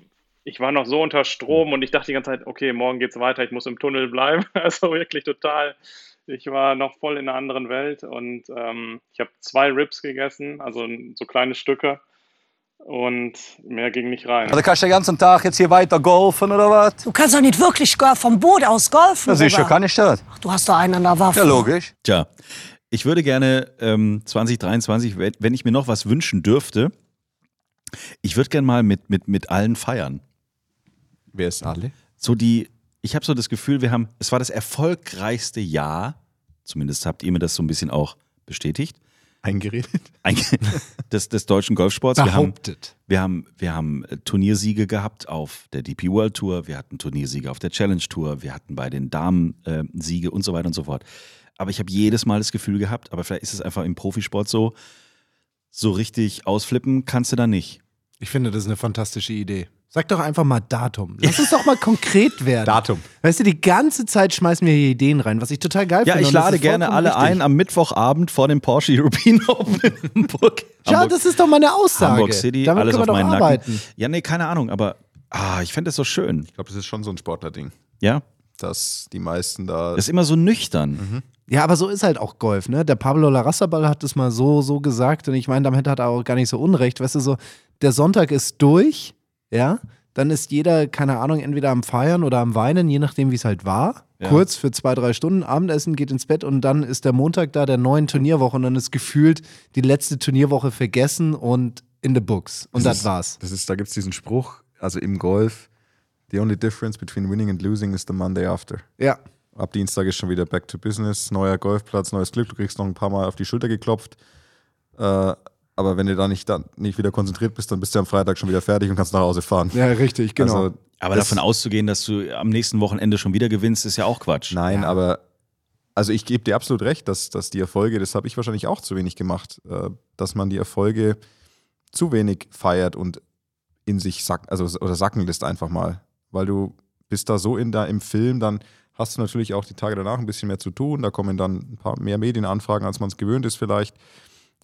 ich war noch so unter Strom und ich dachte die ganze Zeit, okay, morgen geht's weiter, ich muss im Tunnel bleiben. Also wirklich total. Ich war noch voll in einer anderen Welt und ähm, ich habe zwei Ribs gegessen, also so kleine Stücke und mehr ging nicht rein. Also kannst du den ganzen Tag jetzt hier weiter golfen oder was? Du kannst doch nicht wirklich golf vom Boot aus golfen. Ja, sicher kann ich das. Ach, du hast doch einen an der Waffe. Ja, logisch. Tja, ich würde gerne ähm, 2023, wenn ich mir noch was wünschen dürfte, ich würde gerne mal mit, mit, mit allen feiern. Wer ist alle? So die, ich habe so das Gefühl, wir haben, es war das erfolgreichste Jahr, zumindest habt ihr mir das so ein bisschen auch bestätigt. Eingeredet? Einge des, des deutschen Golfsports. Wir haben, Behauptet. wir haben, wir haben äh, Turniersiege gehabt auf der DP World Tour, wir hatten Turniersiege auf der Challenge Tour, wir hatten bei den Damen äh, Siege und so weiter und so fort. Aber ich habe jedes Mal das Gefühl gehabt, aber vielleicht ist es einfach im Profisport so, so richtig ausflippen kannst du da nicht. Ich finde, das ist eine fantastische Idee. Sag doch einfach mal Datum. Lass uns doch mal konkret werden. Datum. Weißt du, die ganze Zeit schmeißen wir hier Ideen rein, was ich total geil Ja, finde. ich und das lade gerne alle richtig. ein am Mittwochabend vor dem Porsche European Open in Hamburg. Ja, Hamburg, das ist doch mal eine Aussage. Hamburg City, Damit alles können auf meinen arbeiten. Nacken. Ja, nee, keine Ahnung, aber ah, ich fände das so schön. Ich glaube, das ist schon so ein Sportlerding. Ja? Dass die meisten da. Das ist immer so nüchtern. Ja, aber so ist halt auch Golf, ne? Der Pablo Larrazzabal hat das mal so, so gesagt und ich meine, damit hat er auch gar nicht so unrecht. Weißt du, so, der Sonntag ist durch, ja? Dann ist jeder, keine Ahnung, entweder am Feiern oder am Weinen, je nachdem, wie es halt war. Ja. Kurz für zwei, drei Stunden, Abendessen, geht ins Bett und dann ist der Montag da der neuen Turnierwoche und dann ist gefühlt die letzte Turnierwoche vergessen und in the books. Und das, ist, war's. Das ist, da gibt es diesen Spruch, also im Golf, the only difference between winning and losing is the Monday after. Ja. Ab Dienstag ist schon wieder back to business, neuer Golfplatz, neues Glück, du kriegst noch ein paar Mal auf die Schulter geklopft. Äh, aber wenn du da nicht, dann nicht wieder konzentriert bist, dann bist du am Freitag schon wieder fertig und kannst nach Hause fahren. Ja, richtig, genau. Also, Aber davon auszugehen, dass du am nächsten Wochenende schon wieder gewinnst, ist ja auch Quatsch. Nein, aber also ich gebe dir absolut recht, dass, dass die Erfolge, das habe ich wahrscheinlich auch zu wenig gemacht, äh, dass man die Erfolge zu wenig feiert und in sich sack, also oder sacken lässt einfach mal. Weil du bist da so in da im Film, dann hast du natürlich auch die Tage danach ein bisschen mehr zu tun. Da kommen dann ein paar mehr Medienanfragen, als man es gewöhnt ist vielleicht.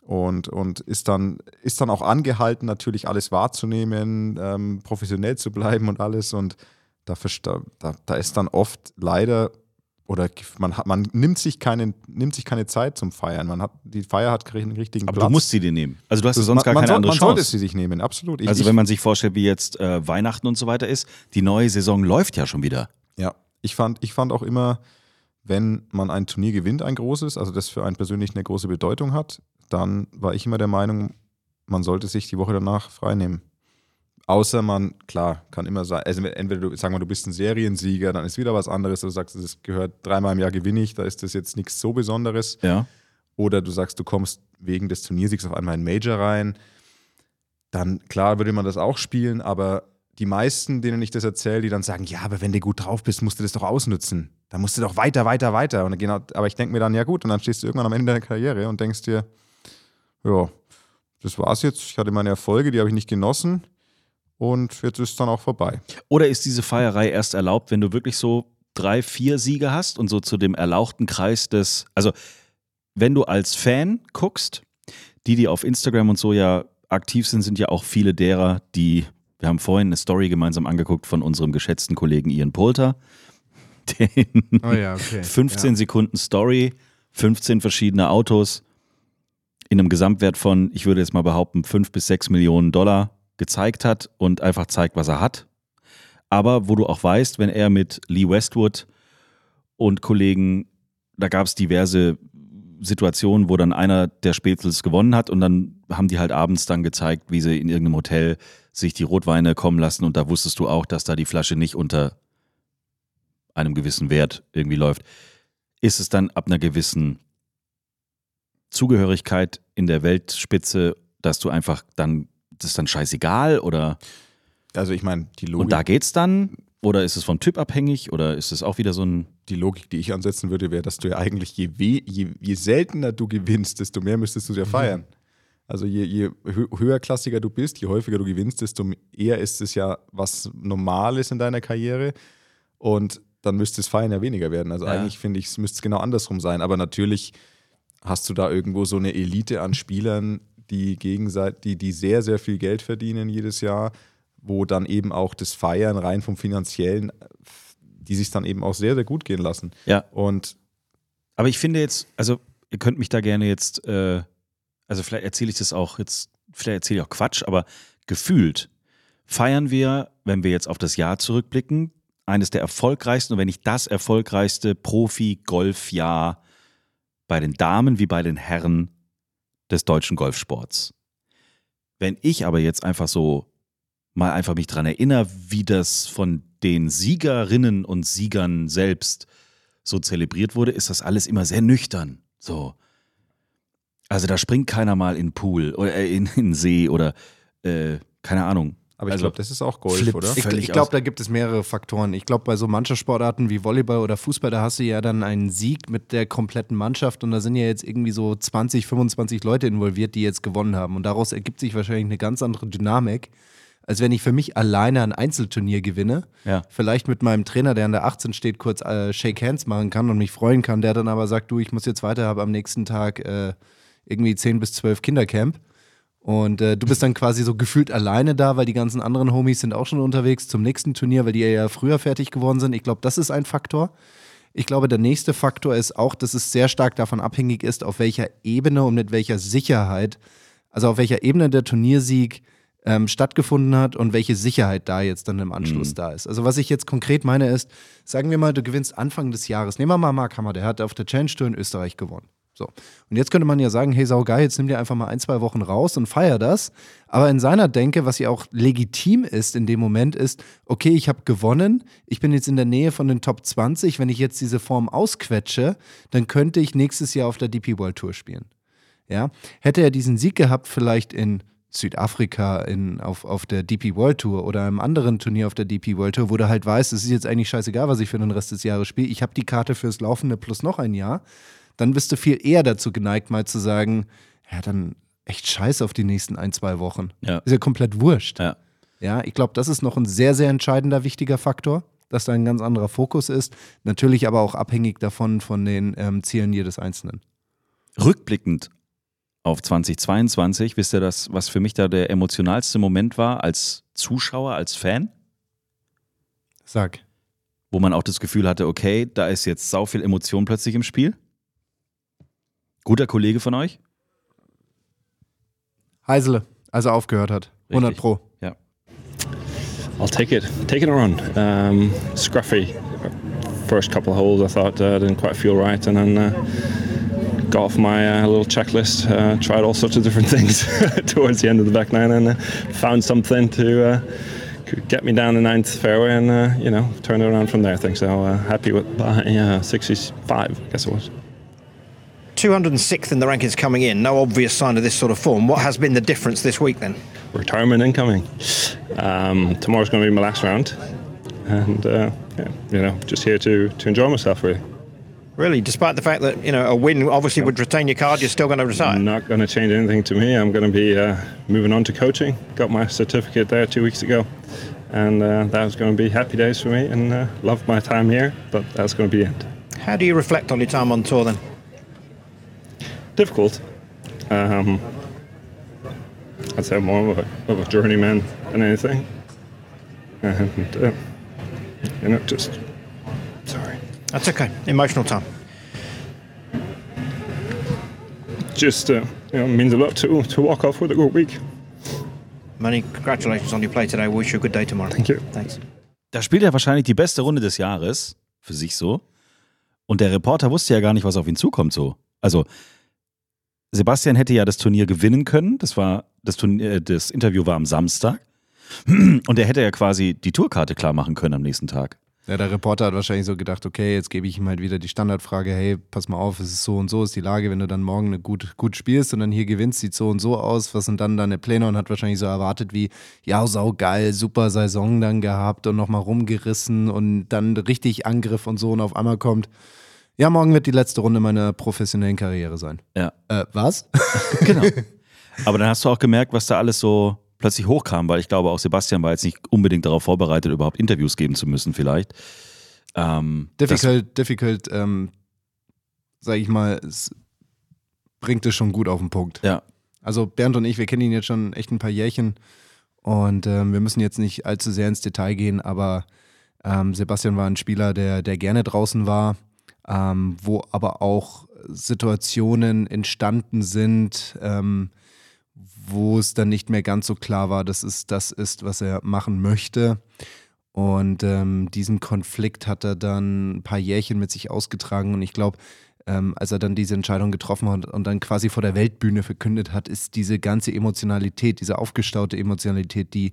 Und, und ist, dann, ist dann auch angehalten, natürlich alles wahrzunehmen, ähm, professionell zu bleiben und alles. Und da, da, da ist dann oft leider, oder man, hat, man nimmt, sich keine, nimmt sich keine Zeit zum Feiern. Man hat, die Feier hat keinen richtigen Aber Platz. du musst sie dir nehmen. Also du hast sonst gar man, keine man andere man Chance. sollte sie sich nehmen, absolut. Ich, also ich, wenn man sich vorstellt, wie jetzt äh, Weihnachten und so weiter ist, die neue Saison läuft ja schon wieder. Ja, ich fand, ich fand auch immer, wenn man ein Turnier gewinnt, ein großes, also das für einen persönlich eine große Bedeutung hat, dann war ich immer der Meinung, man sollte sich die Woche danach freinehmen. Außer man, klar, kann immer sein, also entweder du, sagen wir, du bist ein Seriensieger, dann ist wieder was anderes, du sagst, das gehört dreimal im Jahr gewinne ich, da ist das jetzt nichts so Besonderes. Ja. Oder du sagst, du kommst wegen des Turniersiegs auf einmal in Major rein, dann klar würde man das auch spielen, aber die meisten, denen ich das erzähle, die dann sagen, ja, aber wenn du gut drauf bist, musst du das doch ausnutzen. Da musst du doch weiter, weiter, weiter. Und genau, aber ich denke mir dann, ja gut, und dann stehst du irgendwann am Ende deiner Karriere und denkst dir, ja, das war's jetzt. Ich hatte meine Erfolge, die habe ich nicht genossen. Und jetzt ist es dann auch vorbei. Oder ist diese Feierei erst erlaubt, wenn du wirklich so drei, vier Siege hast und so zu dem erlauchten Kreis des, also wenn du als Fan guckst, die, die auf Instagram und so ja aktiv sind, sind ja auch viele derer, die, wir haben vorhin eine Story gemeinsam angeguckt von unserem geschätzten Kollegen Ian Poulter, den Oh ja, okay. 15 Ja. Sekunden Story, 15 verschiedene Autos in einem Gesamtwert von, ich würde jetzt mal behaupten, 5 bis 6 Millionen Dollar gezeigt hat und einfach zeigt, was er hat. Aber wo du auch weißt, wenn er mit Lee Westwood und Kollegen, da gab es diverse Situationen, wo dann einer der Spätzles gewonnen hat und dann haben die halt abends dann gezeigt, wie sie in irgendeinem Hotel sich die Rotweine kommen lassen und da wusstest du auch, dass da die Flasche nicht unter einem gewissen Wert irgendwie läuft. Ist es dann ab einer gewissen Zugehörigkeit in der Weltspitze, dass du einfach dann, das ist dann scheißegal oder? Also ich meine, die Logik. Und da geht's dann? Oder ist es vom Typ abhängig? Oder ist es auch wieder so ein. Die Logik, die ich ansetzen würde, wäre, dass du ja eigentlich, je, weh, je, je seltener du gewinnst, desto mehr müsstest du Mhm. ja feiern. Also je, je hö- höherklassiger du bist, je häufiger du gewinnst, desto eher ist es ja was Normales in deiner Karriere. Und dann müsste das Feiern ja weniger werden. Also Ja. eigentlich finde ich, es müsste es genau andersrum sein. Aber natürlich hast du da irgendwo so eine Elite an Spielern, die gegenseitig, die, die sehr, sehr viel Geld verdienen jedes Jahr, wo dann eben auch das Feiern rein vom Finanziellen, die sich dann eben auch sehr, sehr gut gehen lassen. Ja. Und Aber ich finde jetzt, also ihr könnt mich da gerne jetzt, äh, also vielleicht erzähle ich das auch jetzt, vielleicht erzähle ich auch Quatsch, aber gefühlt feiern wir, wenn wir jetzt auf das Jahr zurückblicken, eines der erfolgreichsten und wenn nicht das erfolgreichste Profi-Golfjahr bei den Damen wie bei den Herren des deutschen Golfsports. Wenn ich aber jetzt einfach so mal einfach mich dran erinnere, wie das von den Siegerinnen und Siegern selbst so zelebriert wurde, ist das alles immer sehr nüchtern. So. Also da springt keiner mal in Pool oder äh, in, in See oder äh, keine Ahnung. Aber ich Also, glaube, das ist auch Golf, oder? Ich, ich glaube, da gibt es mehrere Faktoren. Ich glaube, bei so Mannschaftssportarten wie Volleyball oder Fußball, da hast du ja dann einen Sieg mit der kompletten Mannschaft und da sind ja jetzt irgendwie so 20, 25 Leute involviert, die jetzt gewonnen haben. Und daraus ergibt sich wahrscheinlich eine ganz andere Dynamik, als wenn ich für mich alleine ein Einzelturnier gewinne. Ja. Vielleicht mit meinem Trainer, der an der 18 steht, kurz äh, Shake Hands machen kann und mich freuen kann, der dann aber sagt, du, ich muss jetzt weiter, habe am nächsten Tag äh, irgendwie 10 bis 12 Kindercamp. Und äh, du bist dann quasi so gefühlt alleine da, weil die ganzen anderen Homies sind auch schon unterwegs zum nächsten Turnier, weil die ja früher fertig geworden sind. Ich glaube, das ist ein Faktor. Ich glaube, der nächste Faktor ist auch, dass es sehr stark davon abhängig ist, auf welcher Ebene und mit welcher Sicherheit, also auf welcher Ebene der Turniersieg ähm, stattgefunden hat und welche Sicherheit da jetzt dann im Anschluss Mhm. da ist. Also was ich jetzt konkret meine ist, sagen wir mal, du gewinnst Anfang des Jahres. Nehmen wir mal Mark Hammer, der hat auf der Challenge Tour in Österreich gewonnen. So. Und jetzt könnte man ja sagen, hey, saugeil, jetzt nimm dir einfach mal ein, zwei Wochen raus und feier das. Aber in seiner Denke, was ja auch legitim ist in dem Moment, ist, okay, ich habe gewonnen, ich bin jetzt in der Nähe von den Top 20, wenn ich jetzt diese Form ausquetsche, dann könnte ich nächstes Jahr auf der DP World Tour spielen. Ja? Hätte er diesen Sieg gehabt, vielleicht in Südafrika in, auf, auf der DP World Tour oder einem anderen Turnier auf der DP World Tour, wo du halt weißt, es ist jetzt eigentlich scheißegal, was ich für den Rest des Jahres spiele. Ich habe die Karte fürs Laufende plus noch ein Jahr. Dann bist du viel eher dazu geneigt, mal zu sagen, ja, dann echt scheiße auf die nächsten ein, zwei Wochen. Ja. Ist ja komplett wurscht. Ja. Ja, ich glaube, das ist noch ein sehr, sehr entscheidender, wichtiger Faktor, dass da ein ganz anderer Fokus ist. Natürlich aber auch abhängig davon, von den ähm, Zielen jedes Einzelnen. Rückblickend auf 2022, wisst ihr das, was für mich da der emotionalste Moment war als Zuschauer, als Fan? Sag. Wo man auch das Gefühl hatte, okay, da ist jetzt sau viel Emotion plötzlich im Spiel. Guter Kollege von euch? Heisele, als er aufgehört hat. 100 Pro. Ja. I'll take it. Taking a run. Um, scruffy. First couple of holes, I thought uh, didn't quite feel right, and then uh, got off my uh, little checklist. Uh, tried all sorts of different things towards the end of the back nine, and uh, found something to uh, get me down the ninth fairway, and uh, you know, turned it around from there. I think so. Uh, happy with uh, yeah, 65, I guess it was. 206th in the rankings coming in. No obvious sign of this sort of form. What has been the difference this week then? retirement incoming. Um, tomorrow's going to be my last round, and uh, yeah, you know, just here to to enjoy myself really. Really, despite the fact that you know a win obviously would retain your card, you're still going to retire. Not going to change anything to me. I'm going to be uh, moving on to coaching. Got my certificate there two weeks ago, and uh, that was going to be happy days for me. And uh, loved my time here, but that's going to be it. How do you reflect on your time on tour then? Difficult. Um, I'd say more of a, of a journeyman than anything, and uh, you know, just sorry. That's okay. Emotional time. Just uh, you know, means a lot to to walk off with a good week. Manny, congratulations on your play today. Wish you a good day tomorrow. Thank you. Thanks. Da spielt er wahrscheinlich die beste Runde des Jahres, für sich so. Und der Reporter wusste ja gar nicht, was auf ihn zukommt so. Also Sebastian hätte ja das Turnier gewinnen können. Das war das Turnier, äh, das Interview war am Samstag. Und er hätte ja quasi die Tourkarte klar machen können am nächsten Tag. Ja, der Reporter hat wahrscheinlich so gedacht, okay, jetzt gebe ich ihm halt wieder die Standardfrage, hey, pass mal auf, es ist so und so ist die Lage, wenn du dann morgen gut, gut spielst und dann hier gewinnst, sieht so und so aus, was sind dann deine Pläne und hat wahrscheinlich so erwartet wie, ja, sau geil, super Saison dann gehabt und nochmal rumgerissen und dann richtig Angriff und so und auf einmal kommt, ja, morgen wird die letzte Runde meiner professionellen Karriere sein. Ja. Äh, was? Genau. Aber dann hast du auch gemerkt, was da alles so plötzlich hochkam, weil ich glaube, auch Sebastian war jetzt nicht unbedingt darauf vorbereitet, überhaupt Interviews geben zu müssen, vielleicht. Ähm, difficult, difficult, ähm, sag ich mal, es bringt es schon gut auf den Punkt. Ja. Also Bernd und ich, wir kennen ihn jetzt schon echt ein paar Jährchen und ähm, wir müssen jetzt nicht allzu sehr ins Detail gehen, aber ähm, Sebastian war ein Spieler, der, der gerne draußen war, ähm, wo aber auch Situationen entstanden sind, ähm, wo es dann nicht mehr ganz so klar war, dass es das ist, was er machen möchte. Und ähm, diesen Konflikt hat er dann ein paar Jährchen mit sich ausgetragen. Und ich glaube, ähm, als er dann diese Entscheidung getroffen hat und dann quasi vor der Weltbühne verkündet hat, ist diese ganze Emotionalität, diese aufgestaute Emotionalität, die,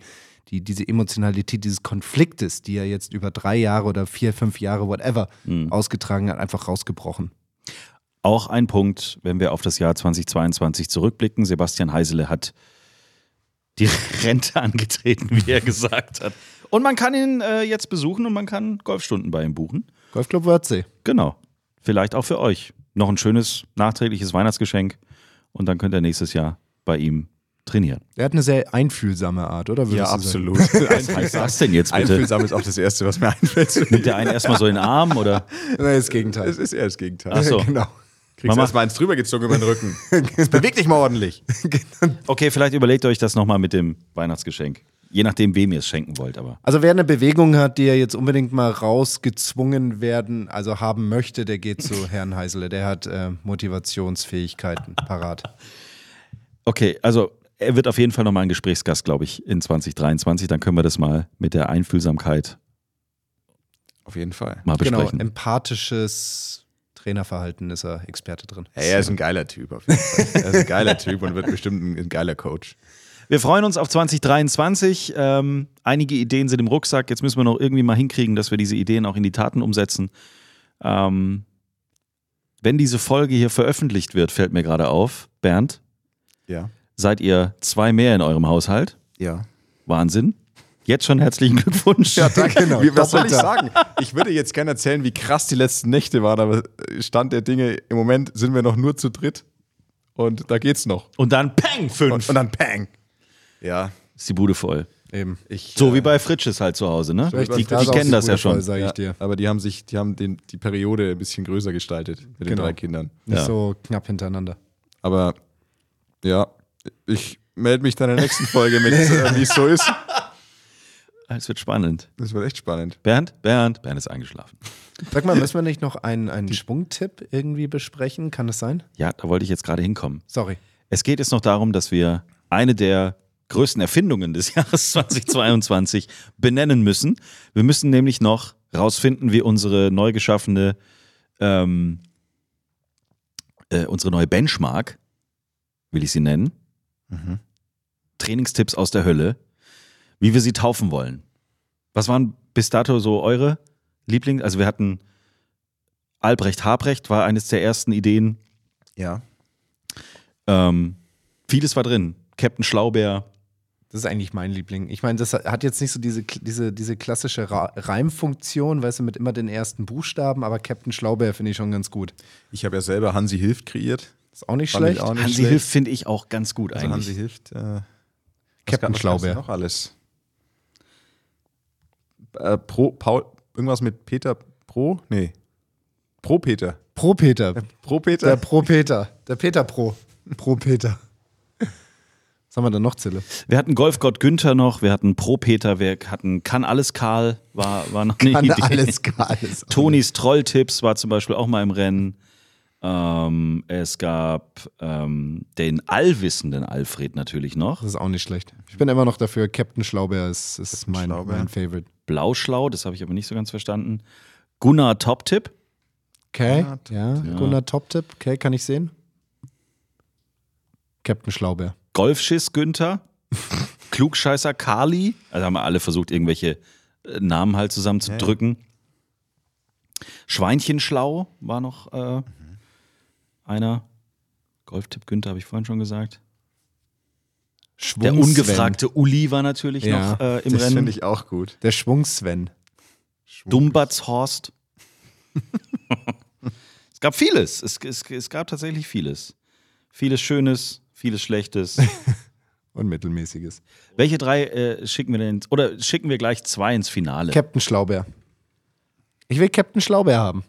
die, diese Emotionalität dieses Konfliktes, die er jetzt über drei Jahre oder vier, fünf Jahre, whatever, ausgetragen hat, einfach rausgebrochen. Auch ein Punkt, wenn wir auf das Jahr 2022 zurückblicken. Sebastian Heisele hat die Rente angetreten, wie er gesagt hat. Und man kann ihn äh, jetzt besuchen und man kann Golfstunden bei ihm buchen. Golfclub Wörthsee. Genau. Vielleicht auch für euch. Noch ein schönes nachträgliches Weihnachtsgeschenk. Und dann könnt ihr nächstes Jahr bei ihm trainieren. Er hat eine sehr einfühlsame Art, oder? Ja, würdest absolut. Was heißt das denn jetzt bitte? Einfühlsam ist auch das Erste, was mir einfällt. Nimmt der einen erstmal so in den Arm oder? Nein, das Gegenteil. Es ist eher das Gegenteil. Ach so. Genau. Kriegst Mama- erstmal eins drüber gezogen über den Rücken. Beweg dich mal ordentlich. Okay, vielleicht überlegt euch das nochmal mit dem Weihnachtsgeschenk. Je nachdem, wem ihr es schenken wollt, aber. Also wer eine Bewegung hat, die er jetzt unbedingt mal rausgezwungen werden, also haben möchte, der geht zu Herrn Heisele. Der hat äh, Motivationsfähigkeiten parat. Okay, also er wird auf jeden Fall nochmal ein Gesprächsgast, glaube ich, in 2023. Dann können wir das mal mit der Einfühlsamkeit Auf jeden Fall. mal Genau, besprechen. empathisches Trainerverhalten ist er Experte drin. Hey, er ist ein geiler Typ auf jeden Fall. Er ist ein geiler Typ und wird bestimmt ein, ein geiler Coach. Wir freuen uns auf 2023. Ähm, einige Ideen sind im Rucksack. Jetzt müssen wir noch irgendwie mal hinkriegen, dass wir diese Ideen auch in die Taten umsetzen. Ähm, wenn diese Folge hier veröffentlicht wird, fällt mir gerade auf, Bernd, Ja. seid ihr zwei mehr in eurem Haushalt. Ja. Wahnsinn. Jetzt schon herzlichen Glückwunsch. Ja, danke. Genau, Wie, was soll ich sagen? Ich würde jetzt gerne erzählen, wie krass die letzten Nächte waren, aber Stand der Dinge, im Moment sind wir noch nur zu dritt und da geht's noch. Und dann Peng, fünf. Und, und dann Pang. Ja. Ist die Bude voll. Eben. Ich, So wie bei Fritsches halt zu Hause, ne? Richtig, die die auch kennen die das ja voll, schon. ich ja, dir. aber die haben sich, die haben den, die Periode ein bisschen größer gestaltet mit den Genau. drei Kindern. Nicht Ja. so knapp hintereinander. Aber ja, ich melde mich dann in der nächsten Folge mit, äh, wie es so ist. Es wird spannend. Das wird echt spannend. Bernd, Bernd, Bernd ist eingeschlafen. Sag mal, müssen wir nicht noch einen, einen Schwungtipp irgendwie besprechen? Kann das sein? Ja, da wollte ich jetzt gerade hinkommen. Sorry. Es geht jetzt noch darum, dass wir eine der größten Erfindungen des Jahres 2022 benennen müssen. Wir müssen nämlich noch rausfinden, wie unsere neu geschaffene, ähm, äh, unsere neue Benchmark, will ich sie nennen, Trainingstipps aus der Hölle, wie wir sie taufen wollen. Was waren bis dato so eure Liebling? Also wir hatten Albrecht Habrecht war eines der ersten Ideen. Ja. Ähm, vieles war drin. Captain Schlaubeer. Das ist eigentlich mein Liebling. Ich meine, das hat jetzt nicht so diese, diese, diese klassische Reimfunktion, weißt du, mit immer den ersten Buchstaben, aber Captain Schlaubeer finde ich schon ganz gut. Ich habe ja selber Hansi Hilft kreiert. Ist auch nicht Fand schlecht. auch nicht Hansi schlecht. Hilf finde ich auch ganz gut Also eigentlich. Hansi Hilft. Äh, Captain Schlaubeer. noch alles. Äh, Pro, Paul, irgendwas mit Peter Pro? Nee. Pro Peter. Pro Peter. Pro Peter? Der Pro Peter. Der Peter Pro. Pro Peter. Was haben wir denn noch, Zille? Wir hatten Golfgott Günther noch, wir hatten Pro Peter, wir hatten Kann alles Karl, war, war noch eine Kann Idee. alles Karl Tonis Trolltipps war zum Beispiel auch mal im Rennen. Ähm, es gab ähm, den allwissenden Alfred natürlich noch. Das ist auch nicht schlecht. Ich bin immer noch dafür, Captain Schlaubeer ist, ist mein, mein Favorite. Blauschlau, das habe ich aber nicht so ganz verstanden. Gunnar Top-Tipp. Okay, ja, Ja. Gunnar Top-Tipp. Okay, kann ich sehen? Captain Schlaubeer. Golfschiss Günther. Klugscheißer Kali. Also haben wir alle versucht, irgendwelche äh, Namen halt zusammenzudrücken. Schweinchenschlau war noch äh, einer. Golftipp Günther habe ich vorhin schon gesagt. Der Schwung-Sven. ungefragte Uli war natürlich Ja, noch äh, im das Rennen. finde ich auch gut. Der Schwung-Sven. Dumbatzhorst. es gab vieles. Es, es, es gab tatsächlich vieles. Vieles Schönes, vieles Schlechtes. Und Mittelmäßiges. Welche drei äh, schicken wir denn? Oder schicken wir gleich zwei ins Finale? Captain Schlaubeer. Ich will Captain Schlaubeer haben.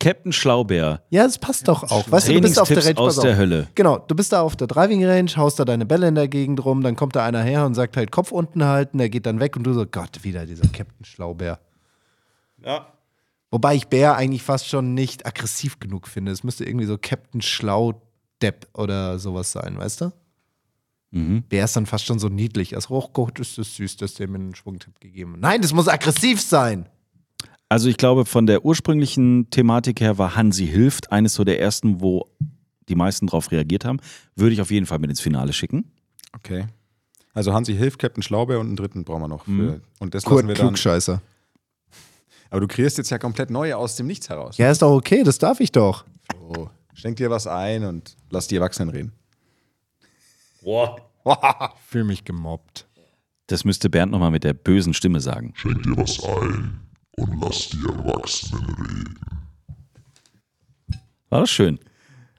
Captain Schlaubeer. Ja, das passt doch auch. Weißt du, du bist auf der Range. aus der. Hölle. Genau, du bist da auf der Driving Range, haust da deine Bälle in der Gegend rum, dann kommt da einer her und sagt halt Kopf unten halten, der geht dann weg und du so, Gott, wieder dieser Captain Schlaubeer. Ja. Wobei ich Bär eigentlich fast schon nicht aggressiv genug finde. Es müsste irgendwie so Captain Schlau-Depp oder sowas sein, weißt du? Mhm. Bär ist dann fast schon so niedlich. Also, oh Gott, ist das süß, dass der mir einen Schwungtipp gegeben hat. Nein, das muss aggressiv sein. Also ich glaube, von der ursprünglichen Thematik her war Hansi hilft eines so der ersten, wo die meisten darauf reagiert haben. Würde ich auf jeden Fall mit ins Finale schicken. Okay. Also Hansi hilft Captain Schlaubeer und einen dritten brauchen wir noch. Für, Mhm. Und das Kurt lassen wir dann. Klugscheißer. Aber du kreierst jetzt ja komplett neue aus dem Nichts heraus. Ja, ist doch okay, das darf ich doch. So, schenk dir was ein und lass die Erwachsenen reden. Boah. Fühl mich gemobbt. Das müsste Bernd nochmal mit der bösen Stimme sagen. Schenk dir was ein und lass die Erwachsenen reden. War das schön?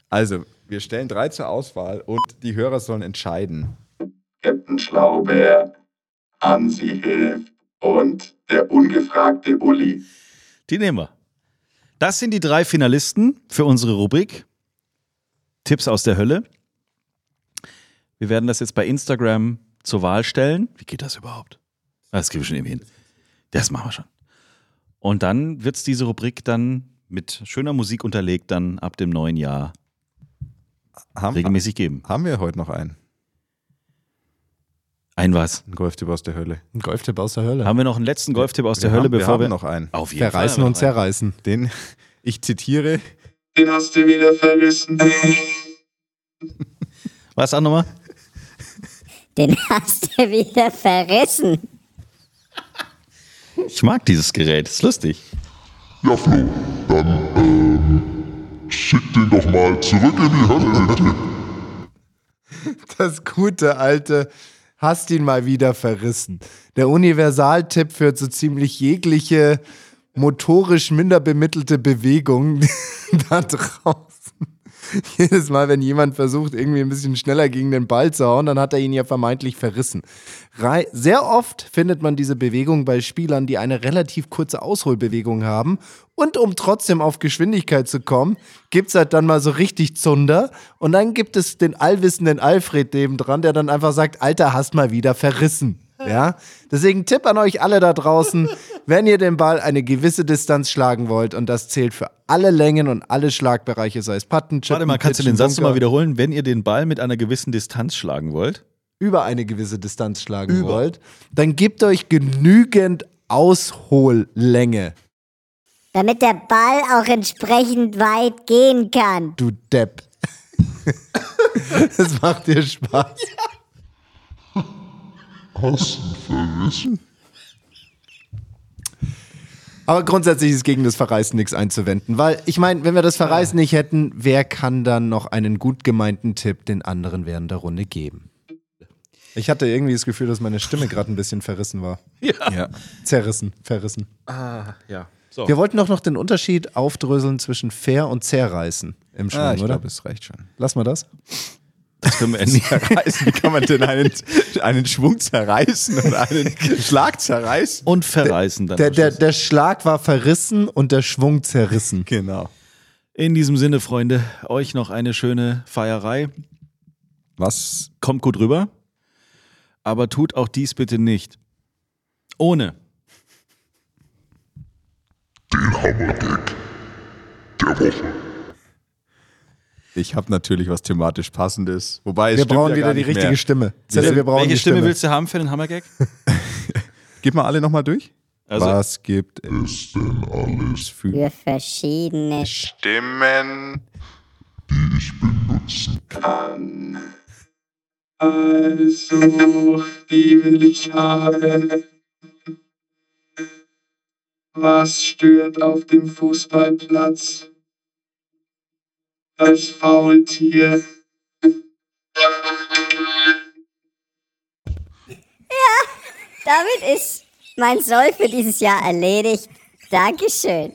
Also, wir stellen drei zur Auswahl und die Hörer sollen entscheiden. Captain Schlaubeer, Hansi hilft und der ungefragte Uli. Die nehmen wir. Das sind die drei Finalisten für unsere Rubrik Tipps aus der Hölle. Wir werden das jetzt bei Instagram zur Wahl stellen. Wie geht das überhaupt? Das kriegen wir schon irgendwie hin. Das machen wir schon. Und dann wird es diese Rubrik dann mit schöner Musik unterlegt dann ab dem neuen Jahr Haben, regelmäßig geben. Haben wir heute noch einen? Ein was? Ein Golftipp aus der Hölle. Ein Golftipp aus der Hölle. Haben wir noch einen letzten Golftipp aus der wir Hölle, haben, bevor wir wir. haben noch einen. Auf jeden Verreißen Fall. und zerreißen. Den, ich zitiere, Den hast du wieder vergessen. Was auch nochmal? Den hast du wieder verrissen. Ich mag dieses Gerät, ist lustig. Ja, Flo, dann ähm, schick den doch mal zurück in die Hölle. bitte. Das gute alte hast ihn mal wieder verrissen. Der Universaltipp für so ziemlich jegliche motorisch minder bemittelte Bewegung da draußen. Jedes Mal, wenn jemand versucht, irgendwie ein bisschen schneller gegen den Ball zu hauen, dann hat er ihn ja vermeintlich verrissen. Sehr oft findet man diese Bewegung bei Spielern, die eine relativ kurze Ausholbewegung haben. Und um trotzdem auf Geschwindigkeit zu kommen, gibt es halt dann mal so richtig Zunder. Und dann gibt es den allwissenden Alfred neben dran, der dann einfach sagt, Alter, hast mal wieder verrissen. Ja, deswegen Tipp an euch alle da draußen, wenn ihr den Ball eine gewisse Distanz schlagen wollt und das zählt für alle Längen und alle Schlagbereiche, sei es Patten, Chippen, Warte mal, kannst du Pitchen, den Satz nochmal wiederholen? Wenn ihr den Ball mit einer gewissen Distanz schlagen wollt? über eine gewisse Distanz schlagen wollt, dann gebt euch genügend Aushollänge, Damit der Ball auch entsprechend weit gehen kann. du Depp. das macht dir Spaß. Hast verrissen? Aber grundsätzlich ist gegen das Verreißen nichts einzuwenden, weil ich meine, wenn wir das Verreißen nicht hätten, wer kann dann noch einen gut gemeinten Tipp den anderen während der Runde geben? Ich hatte irgendwie das Gefühl, dass meine Stimme gerade ein bisschen verrissen war. Ja. ja. Zerrissen, verrissen. Ah, ja. So. Wir wollten doch noch den Unterschied aufdröseln zwischen fair und zerreißen im Schwung, Ah, ich oder? glaube, es reicht schon. Lass mal das. Das können wir nicht. Zerreißen. Wie kann man denn einen, einen Schwung zerreißen und einen Schlag zerreißen? Und verreißen dann. Der, der, der Schlag war verrissen und der Schwung zerrissen. Genau. In diesem Sinne, Freunde, euch noch eine schöne Feierei. Was? Kommt gut rüber. aber tut auch dies bitte nicht. Ohne. Den Hammer-Gag der Woche. Ich habe natürlich was thematisch passendes. Wobei es Wir stimmt brauchen ja wieder gar die nicht richtige mehr. Stimme. Wir Zelle, wir brauchen Welche die Stimme Stimme. willst du haben für den Hammergag? Gib mal alle nochmal durch. Also- was gibt es denn alles für Für verschiedene Stimmen? die ich benutzen kann. Also, die will ich haben. Was stört auf dem Fußballplatz? Das Faultier. Damit ist mein Soll für dieses Jahr erledigt. Dankeschön.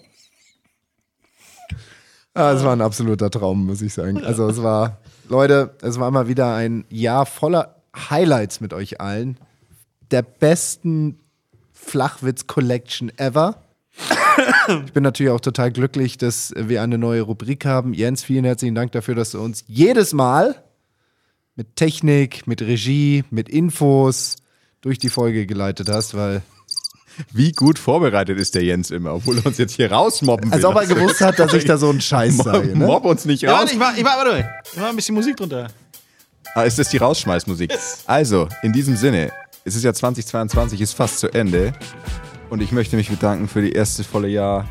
Ah, es war ein absoluter Traum, muss ich sagen. Also es war, Leute, es war mal wieder ein Jahr voller Highlights mit euch allen. Der besten Flachwitz-Collection ever. Ich bin natürlich auch total glücklich, dass wir eine neue Rubrik haben. Jens, vielen herzlichen Dank dafür, dass du uns jedes Mal mit Technik, mit Regie, mit Infos durch die Folge geleitet hast, weil Wie gut vorbereitet ist der Jens immer, obwohl er uns jetzt hier rausmobben will. als ob er gewusst hat, dass ich da so einen Scheiß Mob, sage. Ne? Mob uns nicht Ja, raus. warte, ich mach, ich mach, warte. Ich mach ein bisschen Musik drunter. Ah, ist das die Rausschmeißmusik? Also, in diesem Sinne, es ist ja 2022, ist fast zu Ende. Und ich möchte mich bedanken für die erste volle Jahr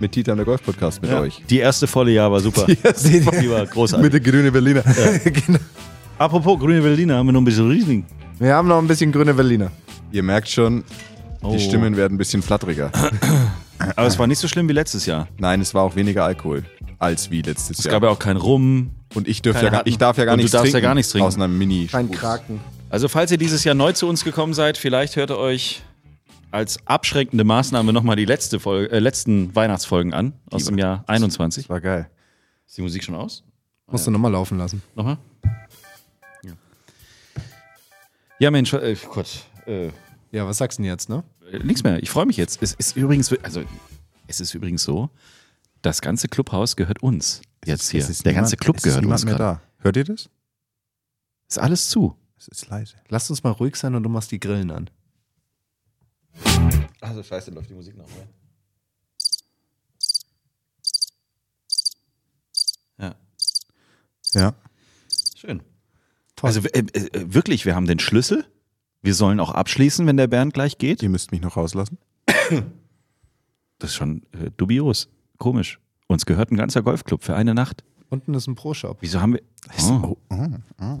mit Titan der Golf Podcast mit Ja. euch. Die erste volle Jahr war super. Die erste Die war großartig. Mit der grünen Berliner. genau. Apropos grüne Berliner, haben wir noch ein bisschen Riesling. Wir haben noch ein bisschen grüne Berliner. Ihr merkt schon, Oh. die Stimmen werden ein bisschen flatteriger. Aber es war nicht so schlimm wie letztes Jahr. Nein, es war auch weniger Alkohol als wie letztes Es Jahr. gab ja auch kein Rum. Und ich, ja gar, ich darf ja gar Und nichts du darfst trinken. ja gar nichts trinken. Aus einem mini Kein Kraken. Also falls ihr dieses Jahr neu zu uns gekommen seid, vielleicht hört ihr euch als abschreckende Maßnahme nochmal die letzte Folge, äh, letzten Weihnachtsfolgen an aus dem Jahr 21. war geil. Ist die Musik schon aus? Musst du nochmal laufen lassen. Nochmal? Ja. Ja, Mensch, äh, Gott. Äh, Ja, was sagst du denn jetzt, ne? äh, nichts mehr. Ich freue mich jetzt. Es ist übrigens, also es ist übrigens so, das ganze Clubhaus gehört uns. Jetzt hier. Es ist Der niemand- ganze Club es ist gehört niemand uns mehr gerade. da. Hört ihr das? Ist alles zu. Es ist leise. Lass uns mal ruhig sein und du machst die Grillen an. Also scheiße, läuft die Musik noch. Ne? Ja. Ja. Schön. Also äh, äh, wirklich, wir haben den Schlüssel. Wir sollen auch abschließen, wenn der Bernd gleich geht. Ihr müsst mich noch rauslassen. Das ist schon äh, dubios. Komisch. Uns gehört ein ganzer Golfclub für eine Nacht. Unten ist ein Pro-Shop. Wieso haben wir. Oh.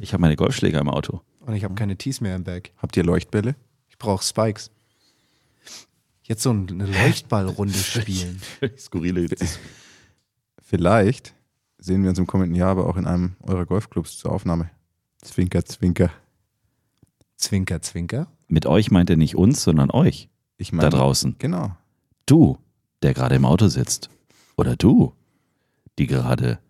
Ich habe meine Golfschläger im Auto. Und ich habe keine Tees mehr im Bag. Habt ihr Leuchtbälle? Ich brauche Spikes. Jetzt so eine Leuchtballrunde spielen. Skurrile. Vielleicht sehen wir uns im kommenden Jahr aber auch in einem eurer Golfclubs zur Aufnahme. Zwinker, zwinker. Zwinker, zwinker. Mit euch meint er nicht uns, sondern euch. Ich da meine, draußen. Genau. Du, der gerade im Auto sitzt. Oder du, die gerade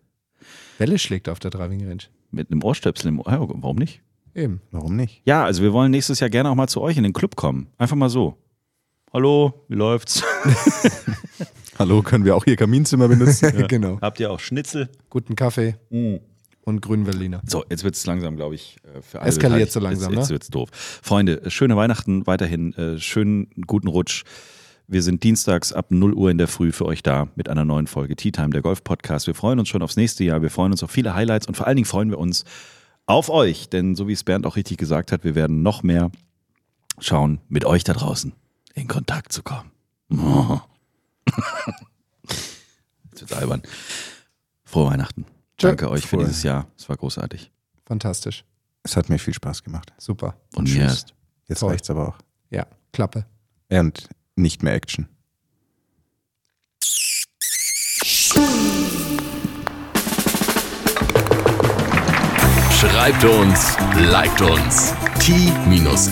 Welle schlägt auf der Driving Range. mit einem Ohrstöpsel im Ohr. Ja, warum nicht? Eben. Warum nicht? Ja, also wir wollen nächstes Jahr gerne auch mal zu euch in den Club kommen. Einfach mal so. Hallo, wie läuft's? Hallo, können wir auch ihr Kaminzimmer benutzen? Ja. Genau. Habt ihr auch Schnitzel? Guten Kaffee Mm. und grünen Berliner. So, jetzt wird's langsam, glaube ich, äh, für alle. Eskaliert so langsam, jetzt, Jetzt ne? wird's doof. Freunde, äh, schöne Weihnachten weiterhin, äh, schönen guten Rutsch. Wir sind dienstags ab 0 Uhr in der Früh für euch da mit einer neuen Folge Tea Time, der Golf Podcast. Wir freuen uns schon aufs nächste Jahr. Wir freuen uns auf viele Highlights und vor allen Dingen freuen wir uns auf euch, denn so wie es Bernd auch richtig gesagt hat, wir werden noch mehr schauen, mit euch da draußen in Kontakt zu kommen. Oh. Jetzt wird's albern. Frohe Weihnachten. Danke euch für dieses Jahr. Es war großartig. Fantastisch. Es hat mir viel Spaß gemacht. Super. Und mir erst. Jetzt Toll. reicht's aber auch. Ja, Klappe. Und nicht mehr Action. Schreibt uns, liked uns. t-time.golf